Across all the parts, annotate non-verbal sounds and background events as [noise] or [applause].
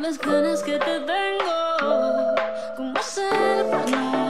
las ganas que te tengo. ¿Cómo hacer para no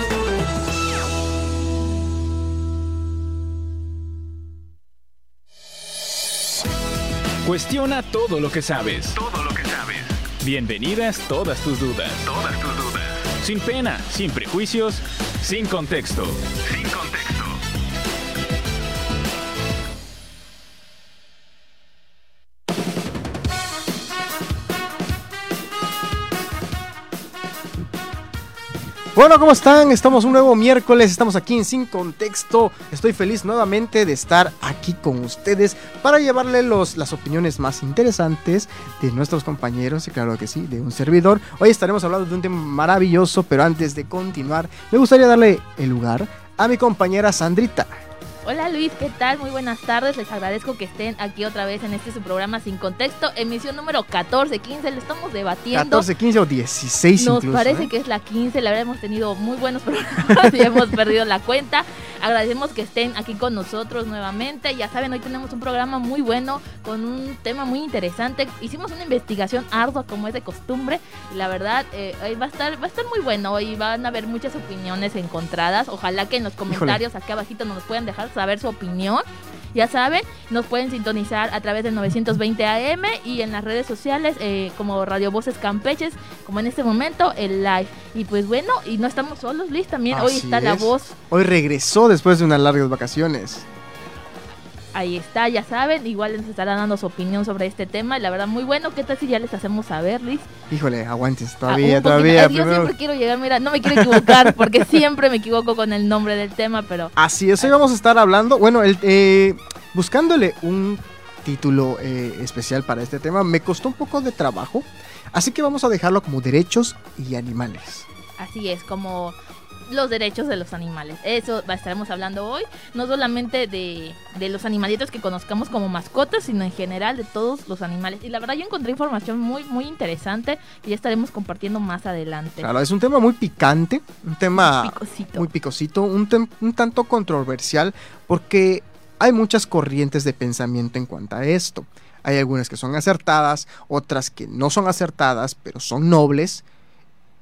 Cuestiona todo lo que sabes. Todo lo que sabes. Bienvenidas todas tus dudas. Todas tus dudas. Sin pena, sin prejuicios, sin contexto. Sin Bueno, ¿cómo están? Estamos un nuevo miércoles, estamos aquí en Sin Contexto. Estoy feliz nuevamente de estar aquí con ustedes para llevarle los, las opiniones más interesantes de nuestros compañeros y claro que sí, de un servidor. Hoy estaremos hablando de un tema maravilloso, pero antes de continuar, me gustaría darle el lugar a mi compañera Sandrita. Hola Luis, ¿qué tal? Muy buenas tardes. Les agradezco que estén aquí otra vez en este su programa Sin Contexto, emisión número 14, 15. Lo estamos debatiendo. 14, 15 o 16 Nos incluso. parece ¿eh? que es la 15, la verdad hemos tenido muy buenos [laughs] programas y hemos perdido la cuenta. Agradecemos que estén aquí con nosotros nuevamente. Ya saben, hoy tenemos un programa muy bueno con un tema muy interesante. Hicimos una investigación ardua como es de costumbre y la verdad eh, hoy va a estar va a estar muy bueno y van a haber muchas opiniones encontradas. Ojalá que en los comentarios aquí abajito nos puedan dejar saber su opinión. Ya saben, nos pueden sintonizar a través del 920 AM y en las redes sociales eh, como Radio Voces Campeches, como en este momento el live. Y pues bueno, y no estamos solos, Luis, también hoy está la voz, Hoy regresó después de unas largas vacaciones. Ahí está, ya saben, igual les estará dando su opinión sobre este tema. Y la verdad, muy bueno, ¿qué tal si ya les hacemos saber, Luis? Híjole, aguantes, Ah, todavía, todavía. Ay, Yo siempre quiero llegar, mira, no me quiero equivocar [laughs] porque siempre me equivoco con el nombre del tema, pero Así es, hoy vamos a estar hablando, bueno, el, eh, buscándole un título eh, especial para este tema, me costó un poco de trabajo, así que vamos a dejarlo como derechos y animales. Así es, como los derechos de los animales. Eso estaremos hablando hoy, no solamente de, de los animalitos que conozcamos como mascotas, sino en general de todos los animales. Y la verdad yo encontré información muy, muy interesante que ya estaremos compartiendo más adelante. Claro, es un tema muy picante, un tema Picosito. muy picosito, un, tem- un tanto controversial, porque hay muchas corrientes de pensamiento en cuanto a esto. Hay algunas que son acertadas, otras que no son acertadas, pero son nobles,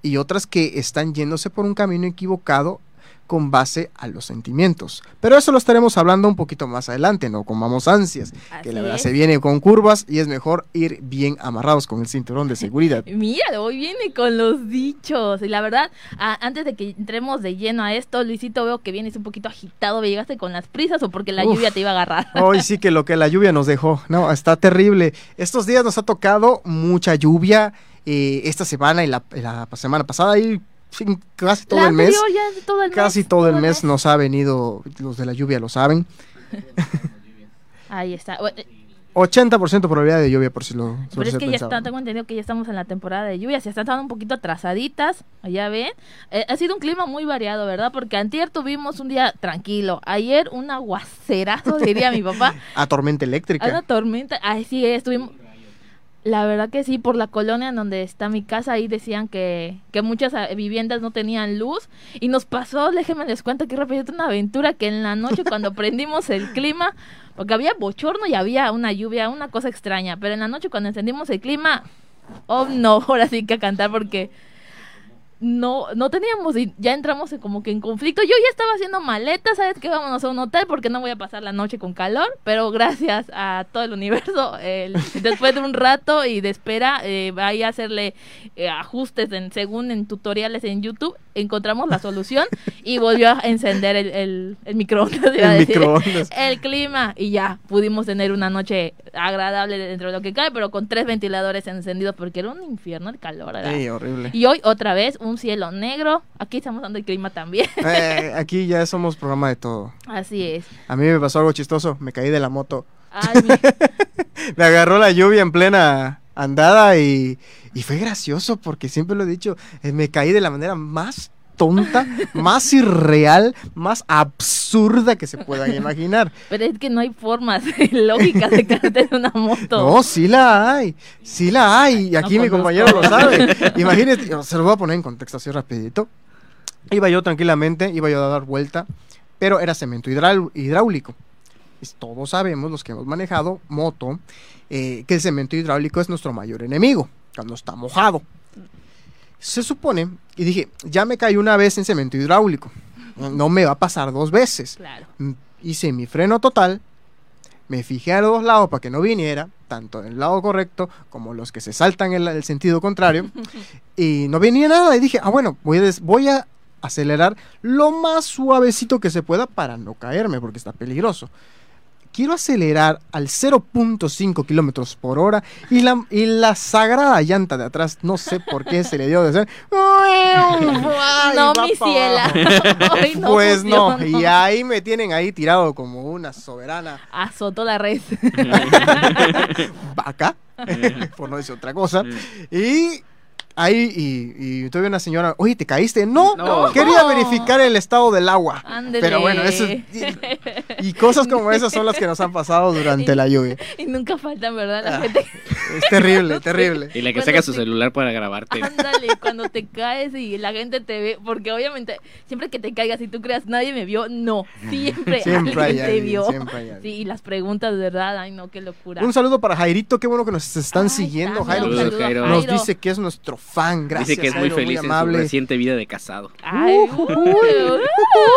y otras que están yéndose por un camino equivocado con base a los sentimientos. Pero eso lo estaremos hablando un poquito más adelante, no comamos ansias, que la verdad es. se viene con curvas y es mejor ir bien amarrados con el cinturón de seguridad. [laughs] Mira, hoy viene con los dichos. Y la verdad, a- antes de que entremos de lleno a esto, Luisito, veo que vienes un poquito agitado. ¿Me llegaste con las prisas o porque la Uf. lluvia te iba a agarrar? [laughs] Hoy sí que lo que la lluvia nos dejó, no, está terrible. Estos días nos ha tocado mucha lluvia. eh, esta semana y la, y la semana pasada y sí, casi todo La el mes. ya todo el mes, Casi todo el mes nos ha venido, los de la lluvia lo saben. Ahí está. Bueno, 80% probabilidad de lluvia por si lo Pero es que ya está, tengo entendido que ya estamos en la temporada de lluvia, se están dando un poquito atrasaditas, ya ven. Eh, ha sido un clima muy variado, ¿verdad? Porque antier tuvimos un día tranquilo, ayer un aguacerazo, [laughs] diría mi papá, A tormenta eléctrica. una tormenta, ay sí, estuvimos... La verdad que sí, por la colonia en donde está mi casa, ahí decían que, que muchas eh, viviendas no tenían luz. Y nos pasó, déjenme les cuento que rápido, una aventura que en la noche cuando [laughs] prendimos el clima, porque había bochorno y había una lluvia, una cosa extraña. Pero en la noche cuando encendimos el clima, oh no, [laughs] ahora sí que a cantar porque no, no teníamos y ya entramos en como que en conflicto. Yo ya estaba haciendo maletas, ¿sabes qué? Vámonos a un hotel porque no voy a pasar la noche con calor, pero gracias a todo el universo, [laughs] después de un rato y de espera, eh, vaya a hacerle eh, ajustes en, según en tutoriales en YouTube, encontramos la solución y volvió a encender el, el, el microondas. iba a El decir. microondas. [laughs] El clima y ya pudimos tener una noche agradable dentro de lo que cae, pero con tres ventiladores encendidos porque era un infierno el calor. era- Ey, horrible. Y hoy otra vez un cielo negro. Aquí estamos dando el clima también. Eh, aquí ya somos programa de todo. Así es. A mí me pasó algo chistoso. Me caí de la moto. Ay, [laughs] Me agarró la lluvia en plena andada y, y fue gracioso porque siempre lo he dicho. eh, me caí de la manera más tonta, [laughs] más irreal, más absurda que se puedan imaginar. pero es que no hay formas [laughs] lógicas de caerte de una moto. No, sí la hay, sí la hay, y aquí No mi compañero lo sabe. [laughs] Imagínate, se lo voy a poner en contexto así rapidito. Iba yo tranquilamente, iba yo a dar vuelta, pero era cemento hidrául- hidráulico. Es- Todos sabemos, los que hemos manejado moto, eh, que el cemento hidráulico es nuestro mayor enemigo, cuando está mojado. Se supone, y dije, ya me caí una vez en cemento hidráulico, no- me va a pasar dos veces. Claro. Mm, hice mi freno total, me fijé a los dos lados para que no viniera, tanto el lado correcto como los que se saltan en el sentido contrario, [laughs] y no venía nada. Y dije, ah, bueno, voy a, des- voy a acelerar lo más suavecito que se pueda para no caerme, porque está peligroso. Quiero acelerar al 0.5 kilómetros por hora y la, y la sagrada llanta de atrás, no sé por qué se le dio de hacer. [laughs] ¡ay, no, mi ciela. abajo! [laughs] Hoy no pues no, y ahí me tienen ahí tirado como una soberana Azotó la red. [laughs] vaca, por no decir otra cosa. Y ahí, y, y tuve una señora, oye, ¿te caíste? No, No. quería verificar el estado del agua. Ándele. Pero bueno, eso es- y, y cosas como esas son las que nos han pasado durante la lluvia. Y nunca faltan, ¿verdad? La Ah, gente. Es terrible, terrible. Y la que saca su celular para grabarte. Ándale, cuando te caes y la gente te ve, porque obviamente siempre que te caigas y tú creas nadie me vio, no, siempre, [laughs] Siempre hay alguien te vio. siempre hay alguien. Sí, y las preguntas, ¿verdad? Ay, no, qué locura. Un saludo para Jairito, qué bueno que nos están Ay, siguiendo. Jairo saludo Jairo. nos dice que es nuestro fan. Gracias. Dice que es muy Jairo, feliz en su reciente vida de casado. Ay, uy,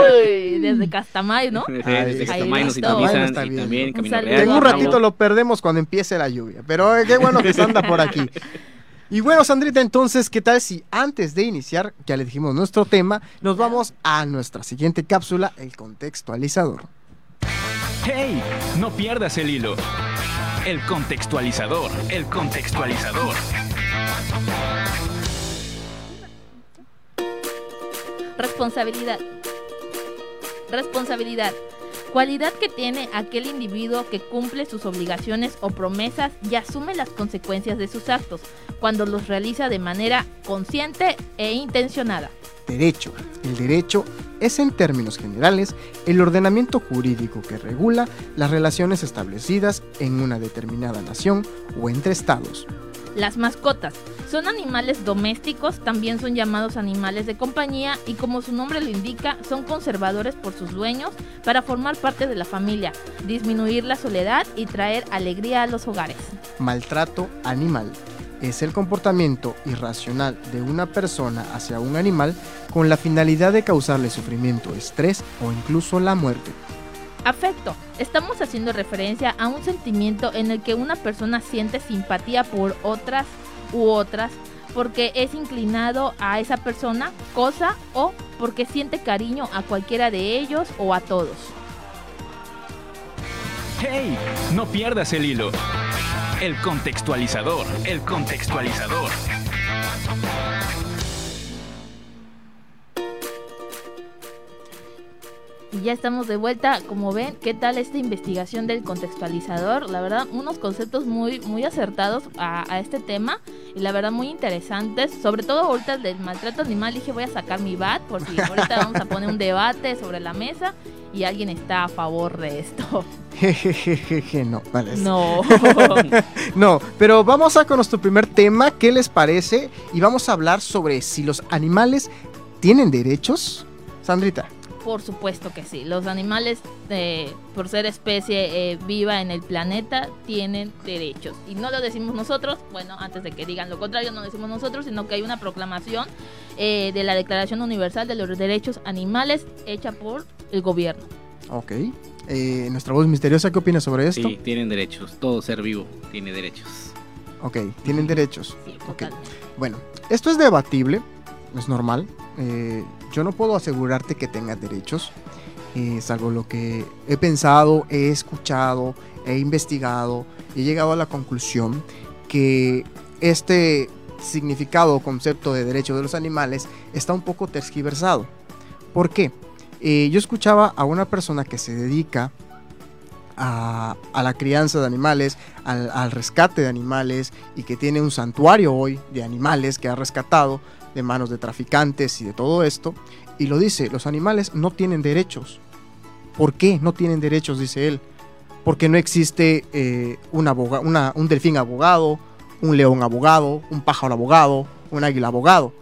uy, desde Castamay, ¿no? Desde Ay, desde está Castamay nos sintonizan y también Camino Real. En un ratito lo perdemos cuando empiece la lluvia, pero eh, qué bueno que se anda por aquí. Y bueno, Sandrita, entonces, ¿qué tal si antes de iniciar, ya le dijimos nuestro tema, nos vamos a nuestra siguiente cápsula, el contextualizador? ¡Hey! No pierdas el hilo. El contextualizador, el contextualizador. Responsabilidad. Responsabilidad. Cualidad que tiene aquel individuo que cumple sus obligaciones o promesas y asume las consecuencias de sus actos cuando los realiza de manera consciente e intencionada. Derecho. El derecho es, en términos generales, el ordenamiento jurídico que regula las relaciones establecidas en una determinada nación o entre estados. Las mascotas son animales domésticos, también son llamados animales de compañía y como su nombre lo indica, son conservadores por sus dueños para formar parte de la familia, disminuir la soledad y traer alegría a los hogares. Maltrato animal es el comportamiento irracional de una persona hacia un animal con la finalidad de causarle sufrimiento, estrés o incluso la muerte. Afecto. Estamos haciendo referencia a un sentimiento en el que una persona siente simpatía por otras u otras porque es inclinado a esa persona, cosa o porque siente cariño a cualquiera de ellos o a todos. ¡Hey! No pierdas el hilo. El contextualizador, el contextualizador. Y ya estamos de vuelta, como ven, ¿qué tal esta investigación del contextualizador? La verdad, unos conceptos muy, muy acertados a, a este tema y la verdad muy interesantes, sobre todo ahorita el del maltrato animal, dije voy a sacar mi bat por si [laughs] ahorita vamos a poner un debate sobre la mesa y alguien está a favor de esto. Jejejeje, no, vale. No. [laughs] No, pero vamos a con nuestro primer tema, ¿qué les parece? Y vamos a hablar sobre si los animales tienen derechos. Sandrita, Por supuesto que sí. Los animales, eh, por ser especie eh, viva en el planeta, tienen derechos. Y no lo decimos nosotros, bueno, antes de que digan lo contrario, no lo decimos nosotros, sino que hay una proclamación eh, de la Declaración Universal de los Derechos Animales hecha por el gobierno. ok. Eh, nuestra voz misteriosa, ¿qué opina sobre esto? Sí, tienen derechos. Todo ser vivo tiene derechos. Ok, tienen derechos. Sí, Ok. totalmente. Bueno, esto es debatible, es normal, eh, yo no puedo asegurarte que tengas derechos. Eh, es algo lo que he pensado, he escuchado, he investigado he llegado a la conclusión que este significado o concepto de derecho de los animales está un poco tergiversado. ¿Por qué? Eh, yo escuchaba a una persona que se dedica a, a la crianza de animales, al, al rescate de animales y que tiene un santuario hoy de animales que ha rescatado de manos de traficantes y de todo esto. Y lo dice, los animales no tienen derechos. ¿Por qué no tienen derechos? Dice él. Porque no existe eh, un, aboga- una- un delfín abogado, un león abogado, un pájaro abogado, un águila abogado.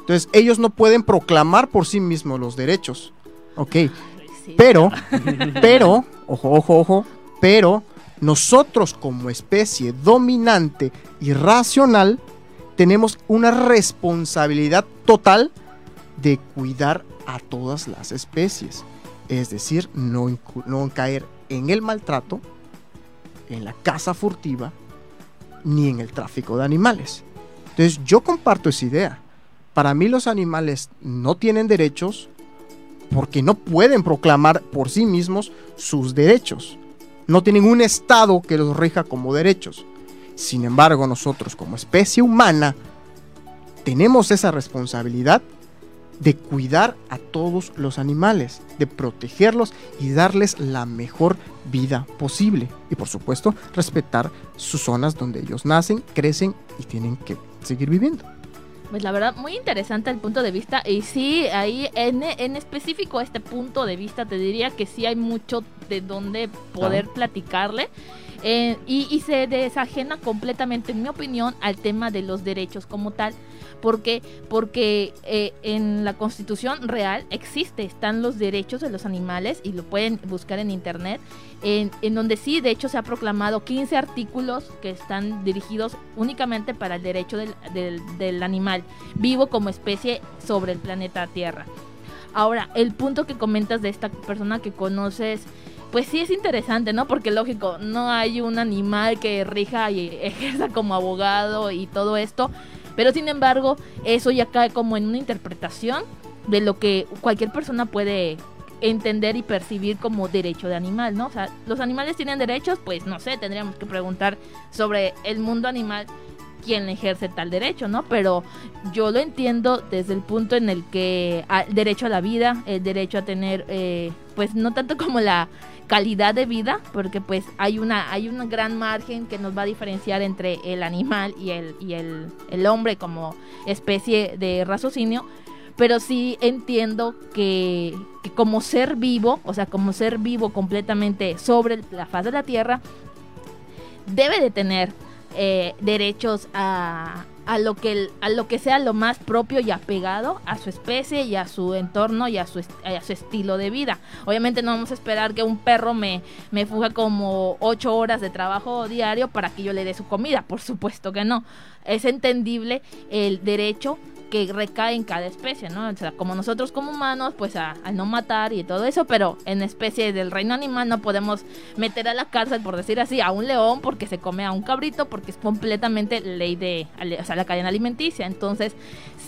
Entonces ellos no pueden proclamar por sí mismos los derechos. Ok, pero, [laughs] pero, ojo, ojo, ojo, pero nosotros como especie dominante y racional tenemos una responsabilidad total de cuidar a todas las especies. Es decir, no, no caer en el maltrato, en la caza furtiva, ni en el tráfico de animales. Entonces yo comparto esa idea. Para mí los animales no tienen derechos porque no pueden proclamar por sí mismos sus derechos. No tienen un Estado que los rija como derechos. Sin embargo, nosotros como especie humana tenemos esa responsabilidad de cuidar a todos los animales, de protegerlos y darles la mejor vida posible. Y por supuesto, respetar sus zonas donde ellos nacen, crecen y tienen que seguir viviendo. Pues la verdad, muy interesante el punto de vista. Y sí, ahí en, en específico este punto de vista te diría que sí hay mucho de donde poder platicarle. Eh, y, y se desajena completamente, en mi opinión, al tema de los derechos como tal. Porque, porque eh, en la constitución real existe, están los derechos de los animales y lo pueden buscar en internet, en, en donde sí, de hecho, se ha proclamado 15 artículos que están dirigidos únicamente para el derecho del, del, del animal vivo como especie sobre el planeta Tierra. Ahora, el punto que comentas de esta persona que conoces, pues sí es interesante, ¿no? Porque lógico, no hay un animal que rija y ejerza como abogado y todo esto, pero sin embargo, eso ya cae como en una interpretación de lo que cualquier persona puede entender y percibir como derecho de animal, ¿no? O sea, los animales tienen derechos, pues no sé, tendríamos que preguntar sobre el mundo animal quién ejerce tal derecho, ¿no? Pero yo lo entiendo desde el punto en el que ah, el derecho a la vida, el derecho a tener, eh, pues no tanto como la calidad de vida, porque pues hay una hay un gran margen que nos va a diferenciar entre el animal y el y el, el hombre como especie de raciocinio, pero sí entiendo que, como ser vivo, o sea, como ser vivo completamente sobre la faz de la tierra, debe de tener eh, derechos a, a lo que a lo que sea lo más propio y apegado a su especie y a su entorno y a su, a su estilo de vida. Obviamente no vamos a esperar que un perro me, me fuja como ocho horas de trabajo diario para que yo le dé su comida, por supuesto que no. Es entendible el derecho que recae en cada especie, ¿no? O sea, como nosotros como humanos, pues a, a no matar y todo eso, pero en especies del reino animal no podemos meter a la cárcel, por decir así, a un león porque se come a un cabrito, porque es completamente ley de, o sea, la cadena alimenticia. Entonces,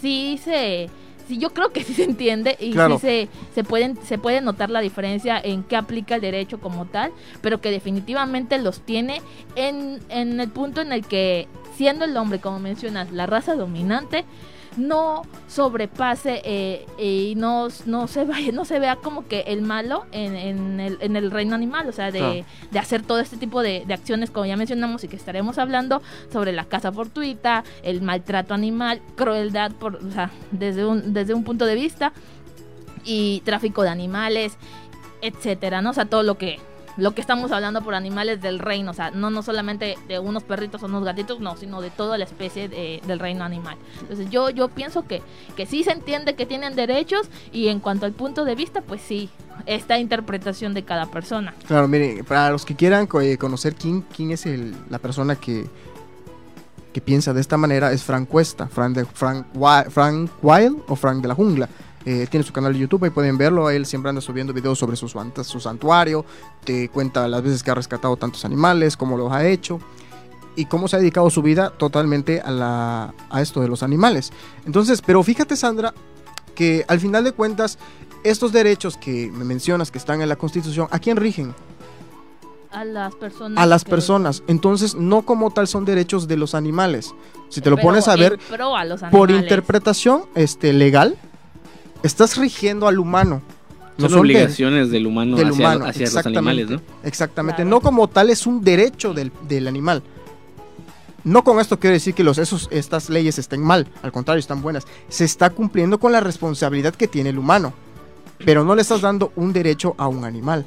sí se... Sí, yo creo que sí se entiende y Claro. sí se, se, pueden, se puede notar la diferencia en qué aplica el derecho como tal, pero que definitivamente los tiene en, en el punto en el que, siendo el hombre, como mencionas, la raza dominante, no sobrepase eh, y no, no se vaya, no se vea como que el malo en, en el, en el reino animal, o sea, de, Claro. de hacer todo este tipo de, de acciones como ya mencionamos y que estaremos hablando sobre la caza fortuita, el maltrato animal, crueldad por, o sea, desde un, desde un punto de vista y tráfico de animales, etcétera, ¿no? O sea, todo lo que lo que estamos hablando por animales del reino, o sea, no, no solamente de unos perritos o unos gatitos, no, sino de toda la especie de- del reino animal. Entonces yo, yo pienso que, que sí se entiende que tienen derechos y en cuanto al punto de vista, pues sí, esta interpretación de cada persona. Claro, miren, para los que quieran eh, conocer quién, quién es el- la persona que, que piensa de esta manera, es Frank Cuesta, Frank, de, Frank, Frank Wild o Frank de la Jungla. Eh, tiene su canal de YouTube, ahí pueden verlo. Él siempre anda subiendo videos sobre su, su santuario, te cuenta las veces que ha rescatado tantos animales, cómo los ha hecho y cómo se ha dedicado su vida totalmente a, la, a esto de los animales. Entonces, pero fíjate, Sandra, que al final de cuentas, estos derechos que me mencionas que están en la Constitución, ¿a quién rigen? A las personas. A las personas. Entonces, no como tal son derechos de los animales. Si te lo pero pones a ver, en pro a los por interpretación este, legal, estás rigiendo al humano. No Son son de- obligaciones del humano del hacia, humano, hacia los animales, ¿no? Exactamente. Claro. No como tal es un derecho del, del animal. No con esto quiero decir que los, esos, estas leyes estén mal, al contrario, están buenas. Se está cumpliendo con la responsabilidad que tiene el humano. Pero no le estás dando un derecho a un animal.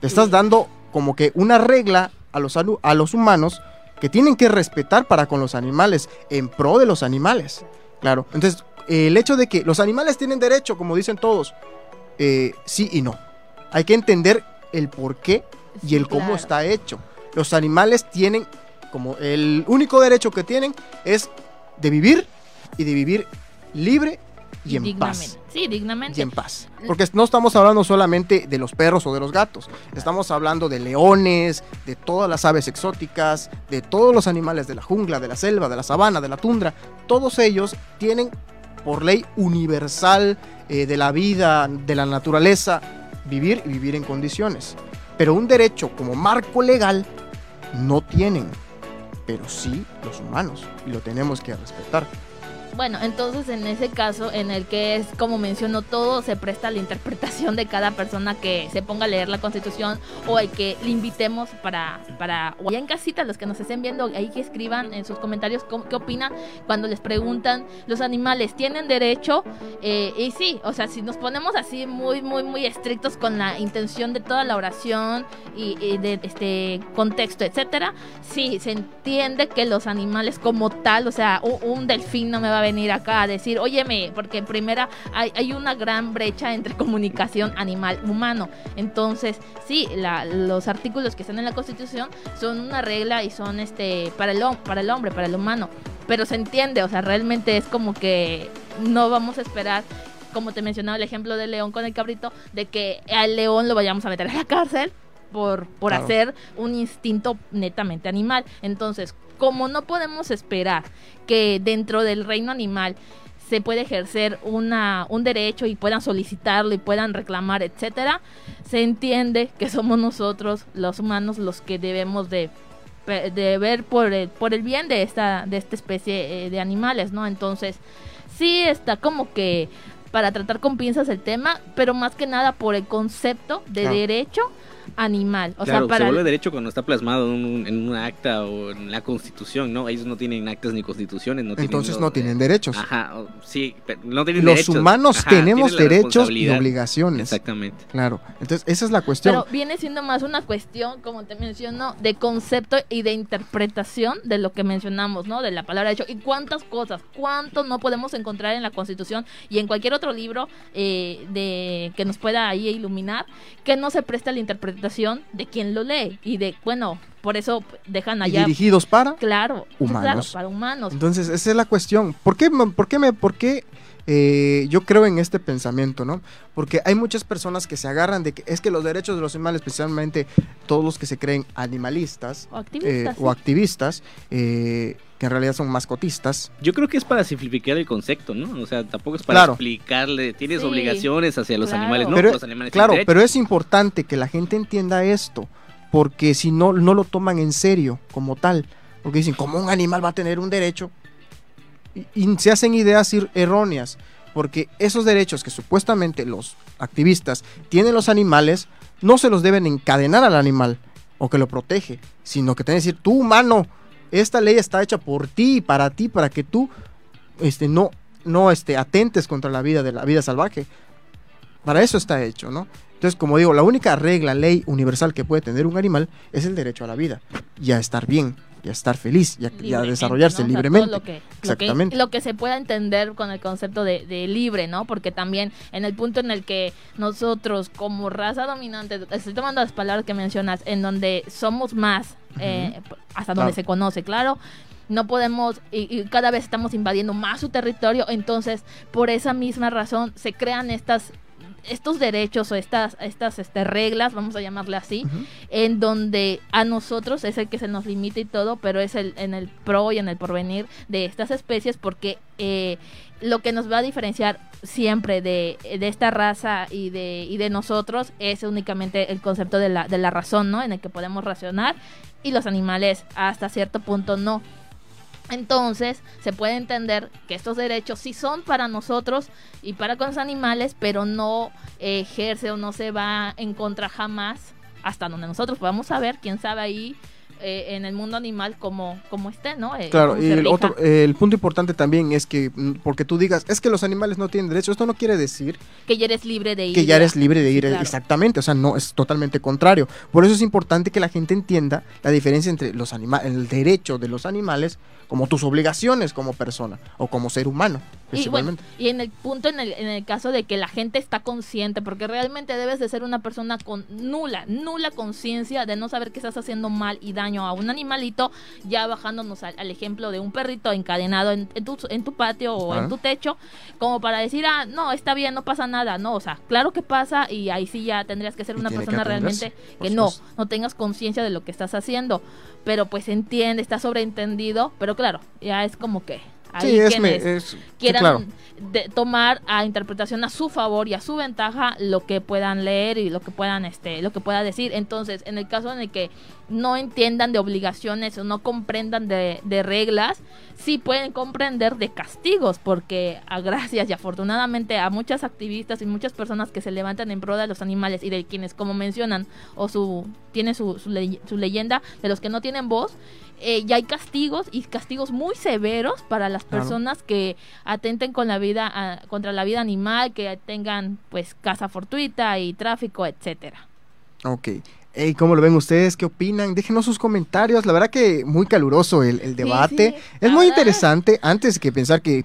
Le estás dando como que una regla a los, a los humanos que tienen que respetar para con los animales, en pro de los animales. Claro. Entonces, el hecho de que los animales tienen derecho, como dicen todos, eh, sí y no. Hay que entender el por qué y el cómo claro. está hecho. Los animales tienen, como el único derecho que tienen es de vivir y de vivir libre y, en dignamente. paz. Sí, dignamente. Y en paz. Porque no estamos hablando solamente de los perros o de los gatos. Estamos hablando de leones, de todas las aves exóticas, de todos los animales de la jungla, de la selva, de la sabana, de la tundra. Todos ellos tienen, por ley universal eh, de la vida, de la naturaleza, vivir y vivir en condiciones. Pero un derecho como marco legal no tienen. Pero sí los humanos. Y lo tenemos que respetar. Bueno, entonces en ese caso en el que es como menciono todo se presta la interpretación de cada persona que se ponga a leer la Constitución o el que le invitemos para para o allá en casita los que nos estén viendo ahí que escriban en sus comentarios cómo- qué opinan cuando les preguntan los animales tienen derecho Eh, y sí, o sea si nos ponemos así muy muy muy estrictos con la intención de toda la oración y, de este contexto etcétera sí se entiende que los animales como tal o sea un, delfín no me va venir acá a decir óyeme porque en primera hay, hay una gran brecha entre comunicación animal humano entonces sí la- los artículos que están en la constitución son una regla y son este para el para el hombre para el humano pero se entiende o sea realmente es como que no vamos a esperar como te mencionaba el ejemplo del león con el cabrito, de que al león lo vayamos a meter a la cárcel por, por Claro. hacer un instinto netamente animal. Entonces, como no podemos esperar que dentro del reino animal se puede ejercer una, un derecho y puedan solicitarlo y puedan reclamar, etcétera, se entiende que somos nosotros, los humanos, los que debemos de, de ver por el, por el bien de esta, de esta especie eh, de animales, ¿no? Entonces, sí está como que para tratar con pinzas el tema, pero más que nada por el concepto de derecho animal. O claro, sea, para se vuelve derecho cuando está plasmado en un, en un acta o en la constitución, ¿no? Ellos no tienen actas ni constituciones, no tienen... Entonces lo- no tienen derechos. Ajá, sí, pero no tienen Los derechos. humanos Ajá, tenemos tienen derechos y obligaciones. Exactamente. Claro. Entonces, esa es la cuestión. Pero viene siendo más una cuestión, como te menciono, de concepto y de interpretación de lo que mencionamos, ¿no? De la palabra hecho. Y cuántas cosas, cuánto no podemos encontrar en la Constitución y en cualquier otro libro eh, de que nos pueda ahí iluminar, que no se presta a la interpretación de quien lo lee. Y de, bueno, por eso dejan y allá. dirigidos para Claro, Humanos. claro, para humanos. Entonces, esa es la cuestión. ¿Por qué, me- por qué, me, por qué eh, yo creo en este pensamiento, no? Porque hay muchas personas que se agarran de que es que los derechos de los animales, especialmente todos los que se creen animalistas O eh, activistas. sí. o activistas, eh, que en realidad son mascotistas, Yo creo que es para simplificar el concepto, ¿no? O sea, tampoco es para Claro. explicarle, tienes Sí, obligaciones hacia los claro. animales, no, Pero- los animales claro, tienen pero es importante que la gente entienda esto, porque si no, no lo toman en serio como tal. Porque dicen, ¿cómo un animal va a tener un derecho? Y, y se hacen ideas ir- erróneas, porque esos derechos que supuestamente los activistas tienen los animales, no se los deben encadenar al animal o que lo protege, sino que tienen que decir, tú humano, esta ley está hecha por ti, para ti, para que tú este, no, no este, atentes contra la vida de la vida salvaje. Para eso está hecho, ¿no? Entonces, como digo, la única regla, ley universal que puede tener un animal es el derecho a la vida y a estar bien, y a estar feliz, y a, y a desarrollarse ¿no? O sea, todo libremente. lo que, lo que- Exactamente. Lo que, se pueda entender con el concepto de, de libre, ¿no? Porque también en el punto en el que nosotros como raza dominante, estoy tomando las palabras que mencionas, en donde somos más, eh, hasta donde Claro. se conoce, claro. No podemos, y, y cada vez estamos invadiendo más su territorio, entonces por esa misma razón se crean estas estos derechos o estas, estas este, reglas, vamos a llamarle así, en donde a nosotros es el que se nos limita y todo, pero es el, en el pro y en el porvenir de estas especies porque eh, lo que nos va a diferenciar siempre de, de esta raza y de, y de nosotros es únicamente el concepto de la, de la razón, ¿no? En el que podemos racionar y los animales hasta cierto punto no. Entonces, se puede entender que estos derechos sí son para nosotros y para con los animales, pero no eh, ejerce o no se va en contra jamás hasta donde nosotros podamos saber, quién sabe ahí eh, en el mundo animal cómo, cómo esté, ¿no? Eh, Claro, y el, otro, eh, el punto importante también es que, mm, porque tú digas, es que los animales no tienen derecho, esto no quiere decir que ya eres libre de ir. que ya eres libre de ir, claro. exactamente, o sea, no, es totalmente contrario. Por eso es importante que la gente entienda la diferencia entre los animales, el derecho de los animales como tus obligaciones como persona o como ser humano, Y bueno, y en el punto, en el, en el caso de que la gente está consciente, porque realmente debes de ser una persona con nula, nula conciencia de no saber que estás haciendo mal y daño a un animalito, ya bajándonos al, al ejemplo de un perrito encadenado en, en tu, en tu patio o Claro. en tu techo, como para decir, ah, no, está bien, no pasa nada, no, o sea, claro que pasa y ahí sí ya tendrías que ser una persona realmente que no, no tengas conciencia de lo que estás haciendo, pero pues entiende, está sobreentendido, pero claro, ya es como que... ahí Sí, es, me- es- sí, quieran claro. de- tomar a interpretación a su favor y a su ventaja lo que puedan leer y lo que puedan este lo que pueda decir entonces en el caso en el que no entiendan de obligaciones o no comprendan de, de reglas sí pueden comprender de castigos porque a gracias y afortunadamente a muchas activistas y muchas personas que se levantan en pro de los animales y de quienes como mencionan o su tiene su, su, ley- su leyenda de los que no tienen voz eh, ya hay castigos y castigos muy severos para las Claro. personas que atenten con la vida ah, contra la vida animal, que tengan pues caza fortuita y tráfico, etcétera. Ok. Ey, ¿Cómo lo ven ustedes? ¿Qué opinan? Déjenos sus comentarios. La verdad que muy caluroso el, el debate. sí, es muy interesante. Antes que pensar que,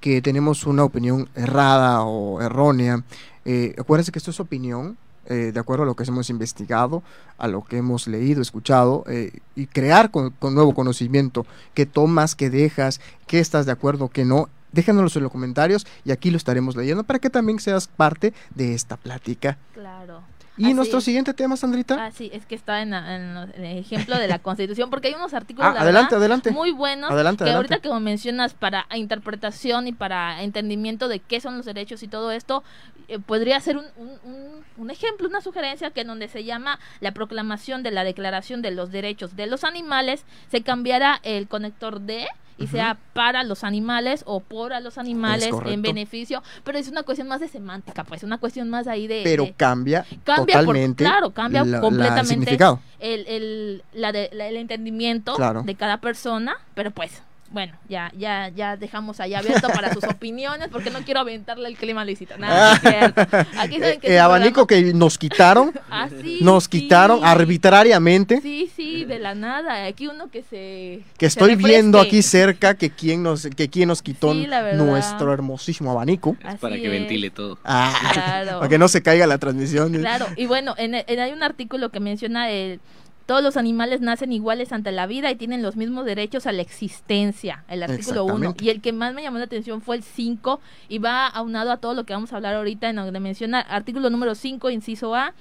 que tenemos una opinión errada o errónea, eh, acuérdense que esto es opinión. eh, de acuerdo a lo que hemos investigado, a lo que hemos leído, escuchado, eh, y crear con, con nuevo conocimiento, qué tomas, qué dejas, qué estás de acuerdo, qué no, déjanoslo en los comentarios y aquí lo estaremos leyendo para que también seas parte de esta plática. Claro. Y Así nuestro es. siguiente tema, Sandrita. Ah, sí, es que está en, la- en los- en el ejemplo de la [laughs] Constitución, porque hay unos artículos Ah, la adelante, verdad, adelante. muy buenos Adelante, que adelante. ahorita como mencionas para interpretación y para entendimiento de qué son los derechos y todo esto, eh, podría ser un, un- un- un ejemplo, una sugerencia que en donde se llama la proclamación de la Declaración de los Derechos de los Animales, se cambiará el conector de y sea para los animales o por a los animales en beneficio, pero es una cuestión más de semántica, pues una cuestión más ahí de... pero de- cambia, Cambia por- totalmente claro, cambia la- completamente el, el, la de- la- el entendimiento Claro. de cada persona, pero pues, bueno, ya, ya, ya dejamos ahí abierto para sus [laughs] opiniones, porque no quiero aventarle el clima a Luisito. Nada, no es cierto. Aquí saben que Eh, este abanico programa- que nos quitaron, [laughs] Ah, sí, nos sí. quitaron arbitrariamente. Sí, sí, de la nada. Aquí uno que se. Que se estoy viendo aquí cerca que quien nos, que quien nos quitó Sí, nuestro hermosísimo abanico. Así para que es. ventile todo. Ah, Claro. [laughs] para que no se caiga la transmisión. Claro, y bueno, en, en- hay un artículo que menciona el todos los animales nacen iguales ante la vida y tienen los mismos derechos a la existencia, el artículo 1. Exactamente. Y el que más me llamó la atención fue el 5 y va aunado a todo lo que vamos a hablar ahorita en donde menciona artículo número 5, inciso A.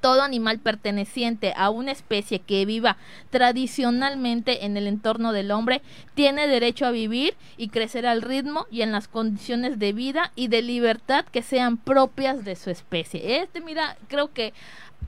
Todo animal perteneciente a una especie que viva tradicionalmente en el entorno del hombre tiene derecho a vivir y crecer al ritmo y en las condiciones de vida y de libertad que sean propias de su especie. Este, mira, creo que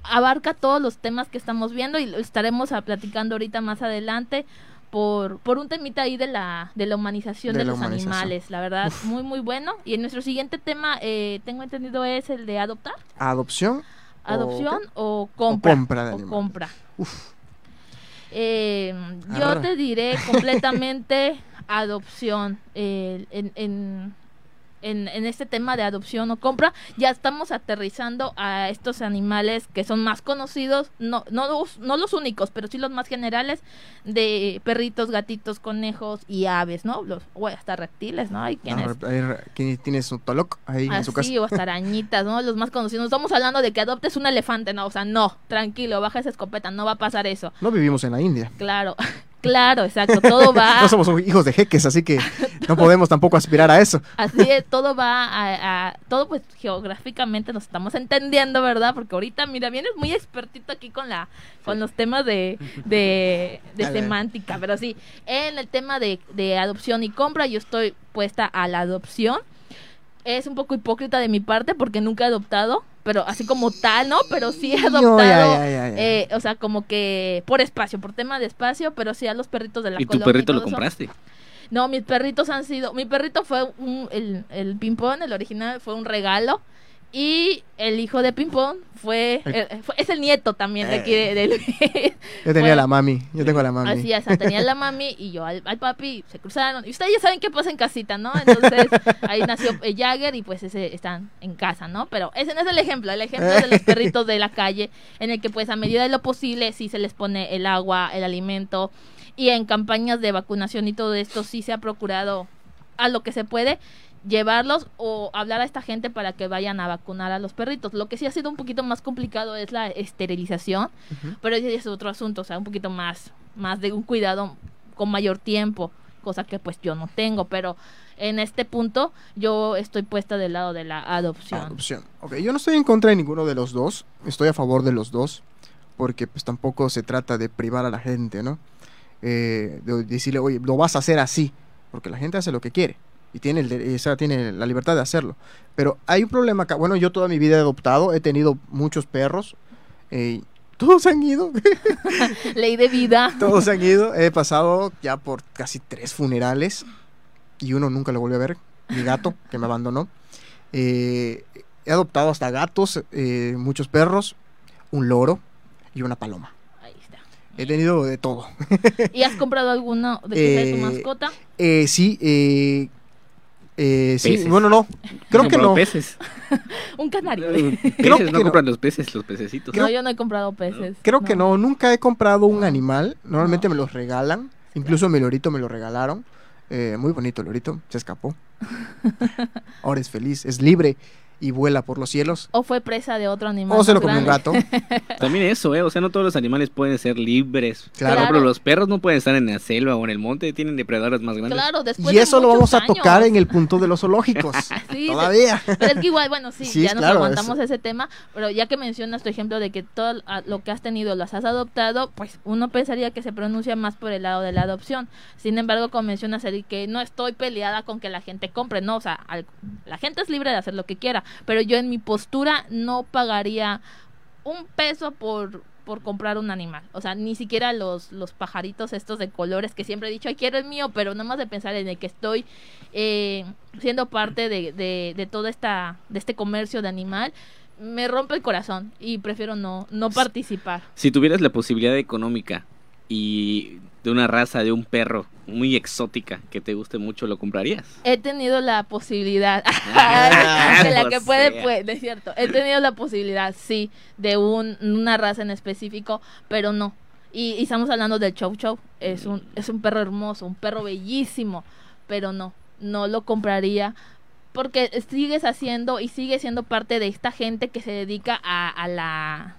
abarca todos los temas que estamos viendo y lo estaremos a- platicando ahorita más adelante por, por un temita ahí de la, de la humanización De de, la los humanización. animales, la verdad, muy muy bueno. Y en nuestro siguiente tema, eh, tengo entendido, es el de adoptar, Adopción. o adopción o compra. compra de o compra. Uf. Eh, yo te diré completamente [laughs] adopción. eh, en, en, en, en este tema de adopción o compra, ya estamos aterrizando a estos animales que son más conocidos, no, no, los, no los únicos, pero sí los más generales, de perritos, gatitos, conejos y aves, ¿no? Los, o hasta reptiles, ¿no? Hay quienes... Ahí re- ¿Quién tiene su toloc ahí en su casa? Así, o hasta [laughs] arañitas, ¿no? Los más conocidos. No estamos hablando de que adoptes un elefante, no, o sea, no, tranquilo, baja esa escopeta, no va a pasar eso. No vivimos en la India. Claro, [laughs] Claro, exacto, todo va... [laughs] No somos hijos de jeques, así que no podemos tampoco aspirar a eso. Así es, todo va a, a- todo pues geográficamente nos estamos entendiendo, ¿verdad? Porque ahorita, mira, vienes muy expertito aquí con la, con los temas de, de, semántica, pero sí, en el tema de, de adopción y compra, yo estoy puesta a la adopción. Es un poco hipócrita de mi parte porque nunca he adoptado, pero así como tal, ¿no? Pero sí he No, adoptado, ya, ya, ya, ya. eh, o sea, como que por espacio, por tema de espacio, pero sí a los perritos de la ¿Y tu colonia perrito lo eso. compraste? No, mis perritos han sido. Mi perrito fue un. El, el ping-pong, el original, fue un regalo. Y el hijo de ping-pong fue, El- eh, fue- Es el nieto también de aquí de, de Luis. [laughs] Yo tenía Bueno, la mami, yo tengo la mami. Así es, o sea, tenía la mami y yo al, al papi, se cruzaron. Y ustedes ya saben qué pasa en casita, ¿no? Entonces ahí nació eh, Jagger y pues ese están en casa, ¿no? Pero ese no es el ejemplo. El ejemplo es de los [laughs] perritos de la calle, en el que pues a medida de lo posible sí se les pone el agua, el alimento. Y en campañas de vacunación y todo esto sí se ha procurado a lo que se puede llevarlos o hablar a esta gente para que vayan a vacunar a los perritos. Lo que sí ha sido un poquito más complicado es la esterilización, pero ese es otro asunto, o sea, un poquito más, más de un cuidado con mayor tiempo, cosa que pues yo no tengo, pero en este punto yo estoy puesta del lado de la adopción. Adopción. Ok, yo no estoy en contra de ninguno de los dos. Estoy a favor de los dos. Porque pues tampoco se trata de privar a la gente, ¿no? Eh, de decirle, oye, lo vas a hacer así. Porque la gente hace lo que quiere. Y tiene, el de- esa, tiene la libertad de hacerlo. Pero hay un problema acá. Bueno, yo toda mi vida he adoptado. He tenido muchos perros. eh, todos han ido. [laughs] Ley de vida. todos han ido. He pasado ya por casi tres funerales. Y uno nunca lo volví a ver. Mi gato, que me abandonó. Eh, he adoptado hasta gatos, eh, muchos perros, un loro y una paloma. Ahí está. He tenido de todo. ¿Y has comprado alguno de sea tu mascota? Eh, sí, eh, sí, Peces. bueno, no. Creo que ¿Compró no. peces? [laughs] Un canario. Peces, Creo que no no. compran los peces, los pececitos. No, yo no he comprado peces. Creo que no. Nunca he comprado un animal. Normalmente No. me los regalan. Incluso mi lorito me lo regalaron. Eh, muy bonito el lorito. Se escapó. [laughs] Ahora es feliz, es libre y vuela por los cielos. O fue presa de otro animal. O se lo comió un gato. [laughs] También eso, ¿eh? O sea, no todos los animales pueden ser libres. Claro. Claro. los perros no pueden estar en la selva o en el monte, tienen depredadores más grandes. Claro, después Y de eso lo vamos a tocar en el punto de los zoológicos. [laughs] Sí, Todavía. Pero es que igual, bueno, sí, Sí, ya nos claro, aguantamos es- ese tema, pero ya que mencionas tu ejemplo de que todo a- lo que has tenido las has adoptado, pues uno pensaría que se pronuncia más por el lado de la adopción. Sin embargo, como mencionas, Eric, que no estoy peleada con que la gente compre, no, o sea, al- la gente es libre de hacer lo que quiera, pero yo en mi postura no pagaría un peso por por comprar un animal, o sea, ni siquiera los, los pajaritos estos de colores que siempre he dicho, ay, quiero el mío, pero nada más de pensar en el que estoy eh, siendo parte de, de, de toda esta, de este comercio de animal, me rompe el corazón y prefiero no, no participar. Si tuvieras la posibilidad económica y de una raza de un perro muy exótica que te guste mucho, ¿lo comprarías? He tenido la posibilidad, Ah, [laughs] de la o que puede, sea. pues, es cierto, he tenido la posibilidad, sí, de un, una raza en específico, pero no. Y, y estamos hablando del Chow Chow, es un, es un perro hermoso, un perro bellísimo, pero no, no lo compraría porque sigues haciendo y sigue siendo parte de esta gente que se dedica a, a la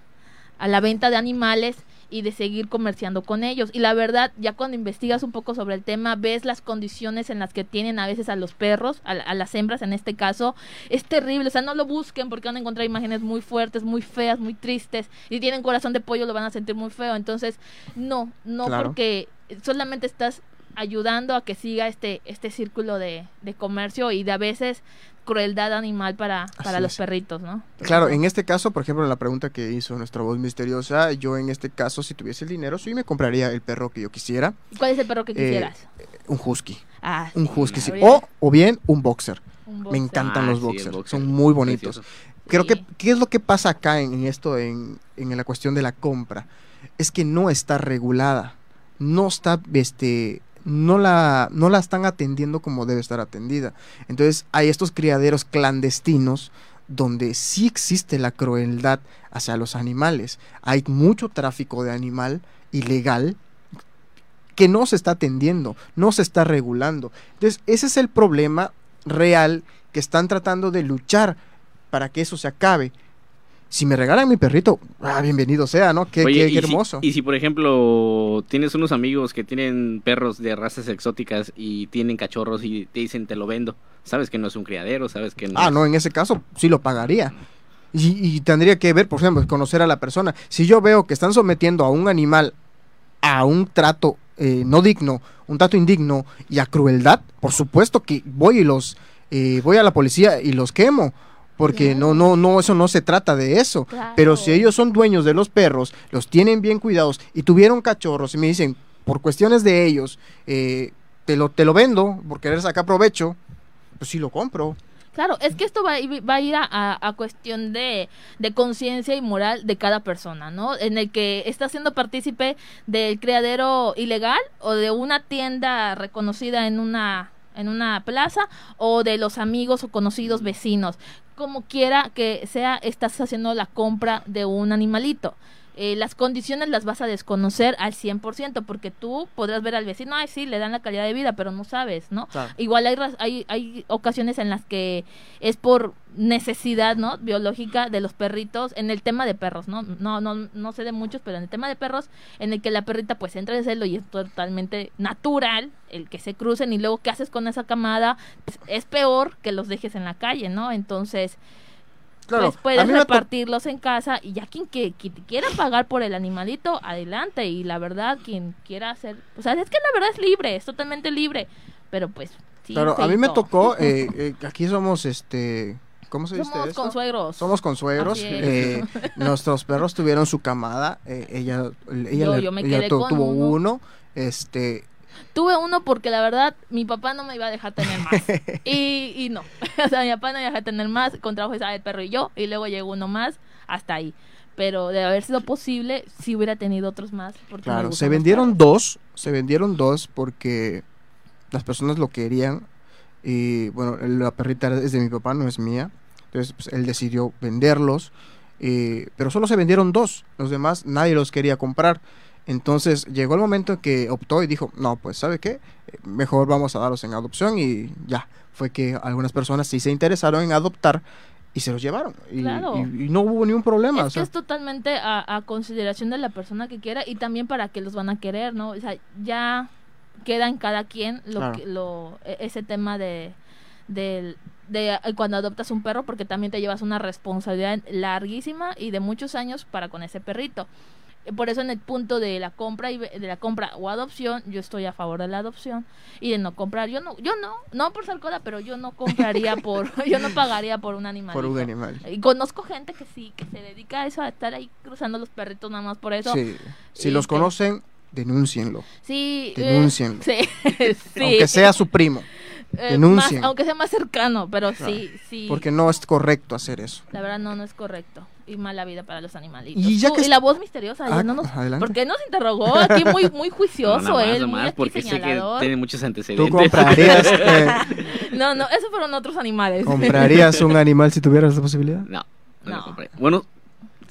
a la venta de animales y de seguir comerciando con ellos. Y la verdad, ya cuando investigas un poco sobre el tema, ves las condiciones en las que tienen a veces a los perros, a, a las hembras en este caso, es terrible. O sea, no lo busquen porque van a encontrar imágenes muy fuertes, muy feas, muy tristes. Si tienen corazón de pollo, lo van a sentir muy feo. Entonces, no, no Claro. porque solamente estás ayudando a que siga este, este círculo de, de comercio y de a veces crueldad animal para, para Así los es. perritos, ¿no? Claro, en este caso, por ejemplo, la pregunta que hizo nuestra voz misteriosa, yo en este caso, si tuviese el dinero, sí me compraría el perro que yo quisiera, ¿Cuál es el perro que Eh, quisieras? un husky, Ah, un husky, sí. o, o bien un boxer. un Me encantan Ah, los sí, boxers, boxer. son muy bonitos. Precioso. Creo Sí. que, ¿qué es lo que pasa acá en, en esto, en, en la cuestión de la compra? Es que no está regulada, no está, este, no la, no la están atendiendo como debe estar atendida. Entonces hay estos criaderos clandestinos donde sí existe la crueldad hacia los animales. Hay mucho tráfico de animal ilegal que no se está atendiendo, no se está regulando. Entonces, ese es el problema real que están tratando de luchar para que eso se acabe. Si me regalan mi perrito, ah, bienvenido sea, ¿no? Qué, Oye, qué- y qué si- hermoso. y si, por ejemplo, tienes unos amigos que tienen perros de razas exóticas y tienen cachorros y te dicen te lo vendo, sabes que no es un criadero, sabes que no. Ah, es- no, en ese caso sí lo pagaría. Y, y tendría que ver, por ejemplo, conocer a la persona. Si yo veo que están sometiendo a un animal a un trato eh, no digno, un trato indigno y a crueldad, por supuesto que voy y los eh, voy a la policía y los quemo. Porque no, no, no, eso no se trata de eso. Claro. Pero si ellos son dueños de los perros, los tienen bien cuidados y tuvieron cachorros y me dicen, por cuestiones de ellos, eh, te, lo, te lo vendo por querer sacar provecho, pues sí lo compro. Claro, es que esto va, a ir- va a ir a, a- a cuestión de, de conciencia y moral de cada persona, ¿no? En el que está siendo partícipe del criadero ilegal o de una tienda reconocida en una en una plaza o de los amigos o conocidos vecinos. Como quiera que sea, estás haciendo la compra de un animalito. Eh, las condiciones las vas a desconocer al 100%, porque tú podrás ver al vecino, ay, sí, le dan la calidad de vida, pero no sabes, ¿no? Igual hay, hay, hay ocasiones en las que es por necesidad, ¿no? Biológica de los perritos, en el tema de perros, ¿no? No, no, no sé de muchos, pero en el tema de perros, en el que la perrita pues entra de celo y es totalmente natural el que se crucen y luego qué haces con esa camada, pues, es peor que los dejes en la calle, ¿no? Entonces, Claro, pues puedes repartirlos en casa y ya quien, que, quien quiera pagar por el animalito, adelante. Y la verdad, quien quiera hacer... O sea, es que la verdad es libre, es totalmente libre. Pero pues, sí. Claro, a mí me tocó, eh, eh, aquí somos, este, ¿cómo se dice Somos esto? consuegros. Somos consuegros. Eh, [laughs] nuestros perros tuvieron su camada. eh, ella ella, Yo- le- yo me ella quedé tu- con tuvo uno. uno. Este, Tuve uno porque la verdad mi papá no me iba a dejar tener más. [laughs] y, y no. [laughs] o sea, mi papá no me iba a dejar tener más. Contrajo esa el perro y yo. Y luego llegó uno más. Hasta ahí. Pero de haber sido posible, si hubiera tenido otros más. porque claro, se vendieron dos. Se vendieron dos porque las personas lo querían. Y bueno, la perrita es de mi papá, no es mía. Entonces pues, él decidió venderlos. eh, pero solo se vendieron dos. Los demás nadie los quería comprar. Entonces llegó el momento en que optó y dijo, no, pues ¿sabe qué? Mejor vamos a darlos en adopción y ya. Fue que algunas personas sí se interesaron en adoptar y se los llevaron. Y, Claro. y- y no hubo ningún problema. Es o que es totalmente a, a consideración de la persona que quiera y también para que los van a querer, ¿no? O sea, ya queda en cada quien lo Claro. que, lo, e- ese tema de, de eh, cuando adoptas un perro porque también te llevas una responsabilidad larguísima y de muchos años para con ese perrito. Por eso en el punto de la compra y de la compra o adopción, yo estoy a favor de la adopción y de no comprar. Yo no, yo no, no por ser coda, pero yo no compraría [laughs] por, [laughs] yo no pagaría por un animal. por un animal. Y conozco gente que sí, que se dedica a eso, a estar ahí cruzando los perritos nada más por eso. Sí. Si y los que- conocen, denúncienlo. Sí. eh, Denúncienlo. sí, [laughs] sí. Aunque sea su primo. Eh, denuncien. más- aunque sea más cercano, pero sí, sí. Porque no es correcto hacer eso. La verdad no, no es correcto. Y mala vida para los animalitos. Y ya Tú- que y es- la voz misteriosa, Ah, ya no nos... adelante. ¿Por qué nos interrogó? Aquí muy, muy No, juicioso nada más, él, muy porque sé que tiene muchos ¿Tú antecedentes. comprarías, [laughs] eh, No, no, esos fueron otros animales. comprarías un animal si tuvieras la posibilidad? No, no, No. lo compré. Bueno,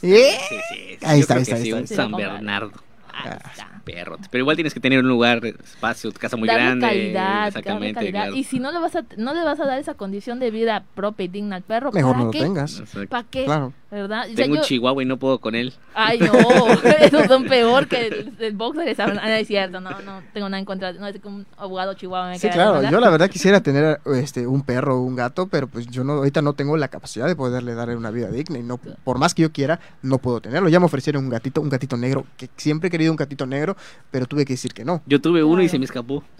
¿Eh? sí, sí, sí, Ahí está, ahí está, ahí un está. Sí, lo San compraría. Bernardo, Ahí está. Perro. Pero igual tienes que tener un lugar, espacio, tu casa muy darle grande. calidad, darle exactamente, calidad. claro. Y si no le vas a no le vas a dar esa condición de vida propia y digna al perro, Mejor ¿para no lo tengas. ¿Para qué? Claro. ¿Verdad? O sea, Tengo un yo- chihuahua y no puedo con él. Ay, no, [laughs] [laughs] esos son peor que el, el boxer. esa- Ah, no es cierto, no, no tengo nada en contra. No es que un abogado chihuahua me Sí, claro. Yo la verdad quisiera tener este un perro o un gato, pero pues yo no ahorita no tengo la capacidad de poderle darle una vida digna y no por más que yo quiera no puedo tenerlo. Ya me ofrecieron un gatito, un gatito negro que siempre he querido un gatito negro, pero tuve que decir que no. Yo tuve uno y se me escapó. [laughs]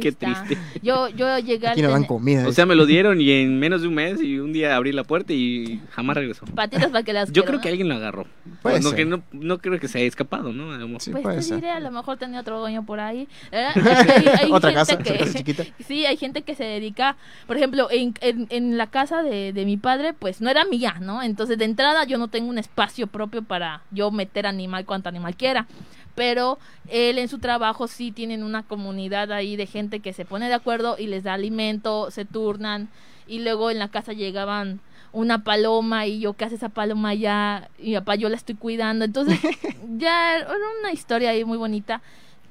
Qué está. triste. Yo, yo llegué a Aquí no dan comida. O sea, me lo dieron y en menos de un mes y un día abrí la puerta y jamás regresó. Patitas para que las Yo creo ¿no? que alguien lo agarró. Puede no, ser. que no, no creo que se haya escapado, ¿no? A lo mejor. Sí, Pues puede te ser. diré, a lo mejor tenía otro dueño por ahí. ¿verdad? [laughs] Hay, hay Otra gente casa, que, otra casa chiquita. Sí, hay gente que se dedica, por ejemplo, en, en, en la casa de, de mi padre, pues no era mía, ¿no? Entonces, de entrada, yo no tengo un espacio propio para yo meter animal cuanto animal quiera. Pero él en su trabajo sí tienen una comunidad ahí de gente que se pone de acuerdo y les da alimento, se turnan. Y luego en la casa llegaban una paloma y yo, ¿qué hace esa paloma allá? Y papá, yo la estoy cuidando. Entonces, [laughs] ya era una historia ahí muy bonita.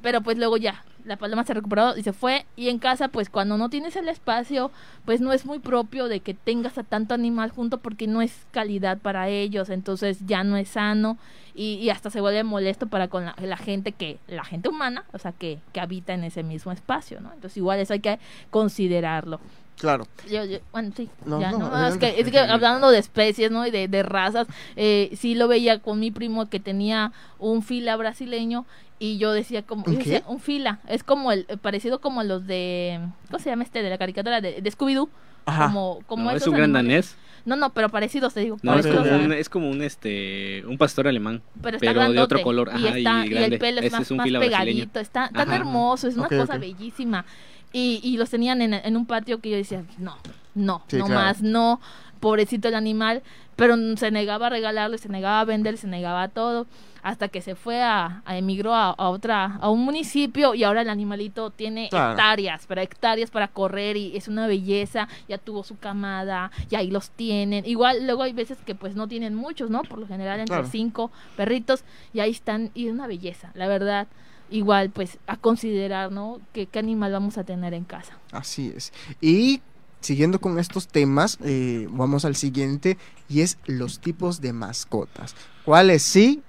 Pero pues luego ya, la paloma se recuperó y se fue. Y en casa, pues cuando no tienes el espacio, pues no es muy propio de que tengas a tanto animal junto porque no es calidad para ellos. Entonces ya no es sano y, y hasta se vuelve molesto para con la, la gente que, la gente humana, o sea, que, que habita en ese mismo espacio, ¿no? Entonces igual eso hay que considerarlo. Claro. Yo, yo- bueno, sí, No, ya, no, no, es, adelante. que, es que hablando de especies, ¿no? Y de, de razas, eh, sí lo veía con mi primo que tenía un fila brasileño y yo decía como, ¿Un yo decía, un fila, es como el, parecido como a los de, ¿cómo se llama este? De la caricatura de, de Scooby-Doo. Ajá. Como, como No, es esos un gran danés. No, no, pero parecidos, te digo. No, es como, un, es como un este un pastor alemán. pero está pero de otro grandote, color, y, ajá, y está, y, grande. el pelo es Ese más, es un más brasileño. pegadito, está tan Ajá. hermoso, es una Ok, cosa ok. bellísima. Y, y los tenían en, en un patio que yo decía, no, no, Sí, no claro. más, no, pobrecito el animal, pero se negaba a regalarlo, se negaba a vender, se negaba a todo, hasta que se fue a, a emigró a, a otra, a un municipio y ahora el animalito tiene Claro. hectáreas, pero hectáreas para correr y es una belleza, ya tuvo su camada y ahí los tienen. Igual luego hay veces que pues no tienen muchos, ¿no? Por lo general entre Claro. cinco perritos y ahí están y es una belleza, la verdad. Igual pues a considerar, ¿no? ¿Qué, qué animal vamos a tener en casa? Así es. Y siguiendo con estos temas, eh, vamos al siguiente y es los tipos de mascotas. ¿Cuáles sí?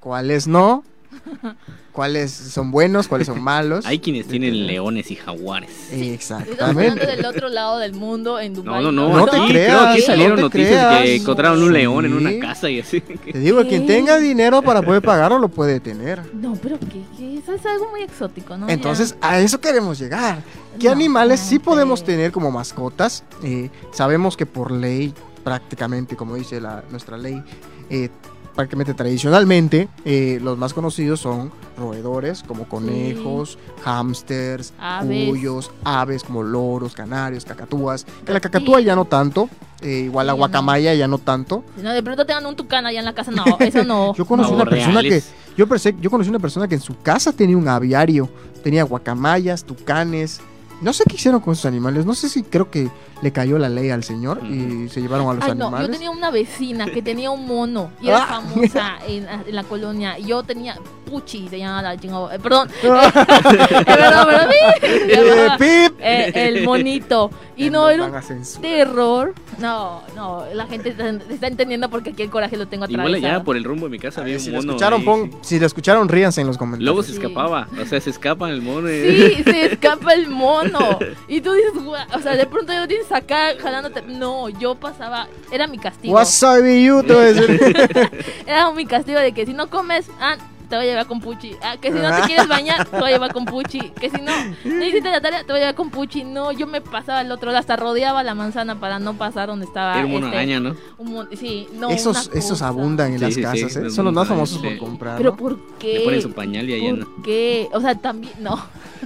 ¿Cuáles no? ¿Cuáles son buenos? ¿Cuáles son [laughs] malos? Hay quienes tienen Depende. leones y jaguares. Estamos hablando Exactamente. del otro lado del mundo, en Dubái. No, no, no. No te creas, creo que no salieron te noticias creas. que encontraron un león en Sí. una casa y así. [laughs] Te digo, quien ¿Qué? tenga dinero para poder pagarlo lo puede tener. No, pero que, que eso es algo muy exótico, ¿no? Ya. Entonces, a eso queremos llegar. ¿Qué No, animales sí no, podemos pero- tener como mascotas? Eh, sabemos que por ley, prácticamente, como dice la, nuestra ley, eh, prácticamente tradicionalmente, eh, los más conocidos son roedores como conejos, hámsters, Aves. cuyos, aves como loros, canarios, cacatúas. Que la cacatúa ya no tanto, eh, igual la Sí, no. guacamaya ya no tanto. No, de pronto tengan un tucán allá en la casa, no, eso no. [laughs] Yo conocí No, una persona que yo pensé, yo conocí una persona que en su casa tenía un aviario, tenía guacamayas, tucanes. No sé qué hicieron con esos animales, no sé si creo que le cayó la ley al señor y se llevaron a los Ay, no, yo animales. tenía una vecina que tenía un mono y era Ah. famosa [laughs] en, la- en la colonia. Yo tenía Puchi, se llamaba la chingada. eh, perdón, [laughs] [laughs] eh, perdón, perdón, [laughs] Eh, pip. eh, el monito. Y no, era un terror. No, no, la gente está, está entendiendo porque aquí el coraje lo tengo Igual atravesado. allá por el rumbo de mi casa había si un lo mono. escucharon, ahí. pon- si lo escucharon, ríanse en los comentarios. Luego se Sí. escapaba. O sea, se escapa el mono. y- Sí, se escapa el mono. Y tú dices, o sea, de pronto yo tienes acá jalándote. No, yo pasaba, era mi castigo. Wasabi you, te voy a decir. Era mi castigo de que si no comes, ah, te voy a llevar con Puchi. Ah, que si no te quieres bañar, te voy a llevar con Puchi. Que si no, no hiciste la tarea, te voy a llevar con Puchi. No, yo me pasaba al otro lado, hasta rodeaba la manzana para no pasar donde estaba. Era un mono este, araña, ¿no? un sí, no, esos, una esos abundan en Sí, las sí, sí, casas, ¿eh? los son los más famosos sí. por comprar. Pero. ¿por qué? Le ponen su pañal y allá no. ¿Por qué? O sea, también, no.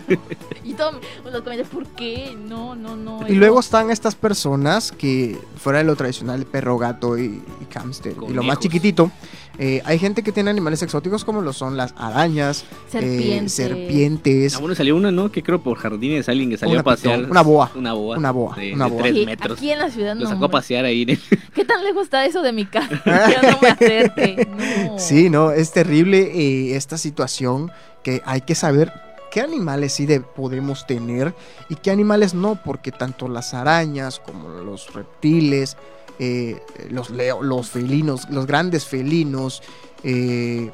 [laughs] y todos los comentarios, ¿por qué? No, no, no. Y luego están estas personas que, fuera de lo tradicional, perro, gato y, y hámster, y lo más Conejos. chiquitito, eh, hay gente que tiene animales exóticos como lo son las arañas, eh, Serpientes. serpientes, Ah, bueno, salió una, ¿no? Que creo por jardines alguien que salió Una a pasear. pitón, una boa. Una boa. Una boa, De, una de boa. tres Aquí- metros. Aquí en la ciudad Lo no. sacó a pasear ahí. [laughs] ¿Qué tan lejos está eso de mi casa? [laughs] ya no me acerque. No. Sí, no, es terrible eh, esta situación que hay que saber qué animales sí de- podemos tener y qué animales no, porque tanto las arañas como los reptiles, eh, los, leo- los felinos, los grandes felinos, eh,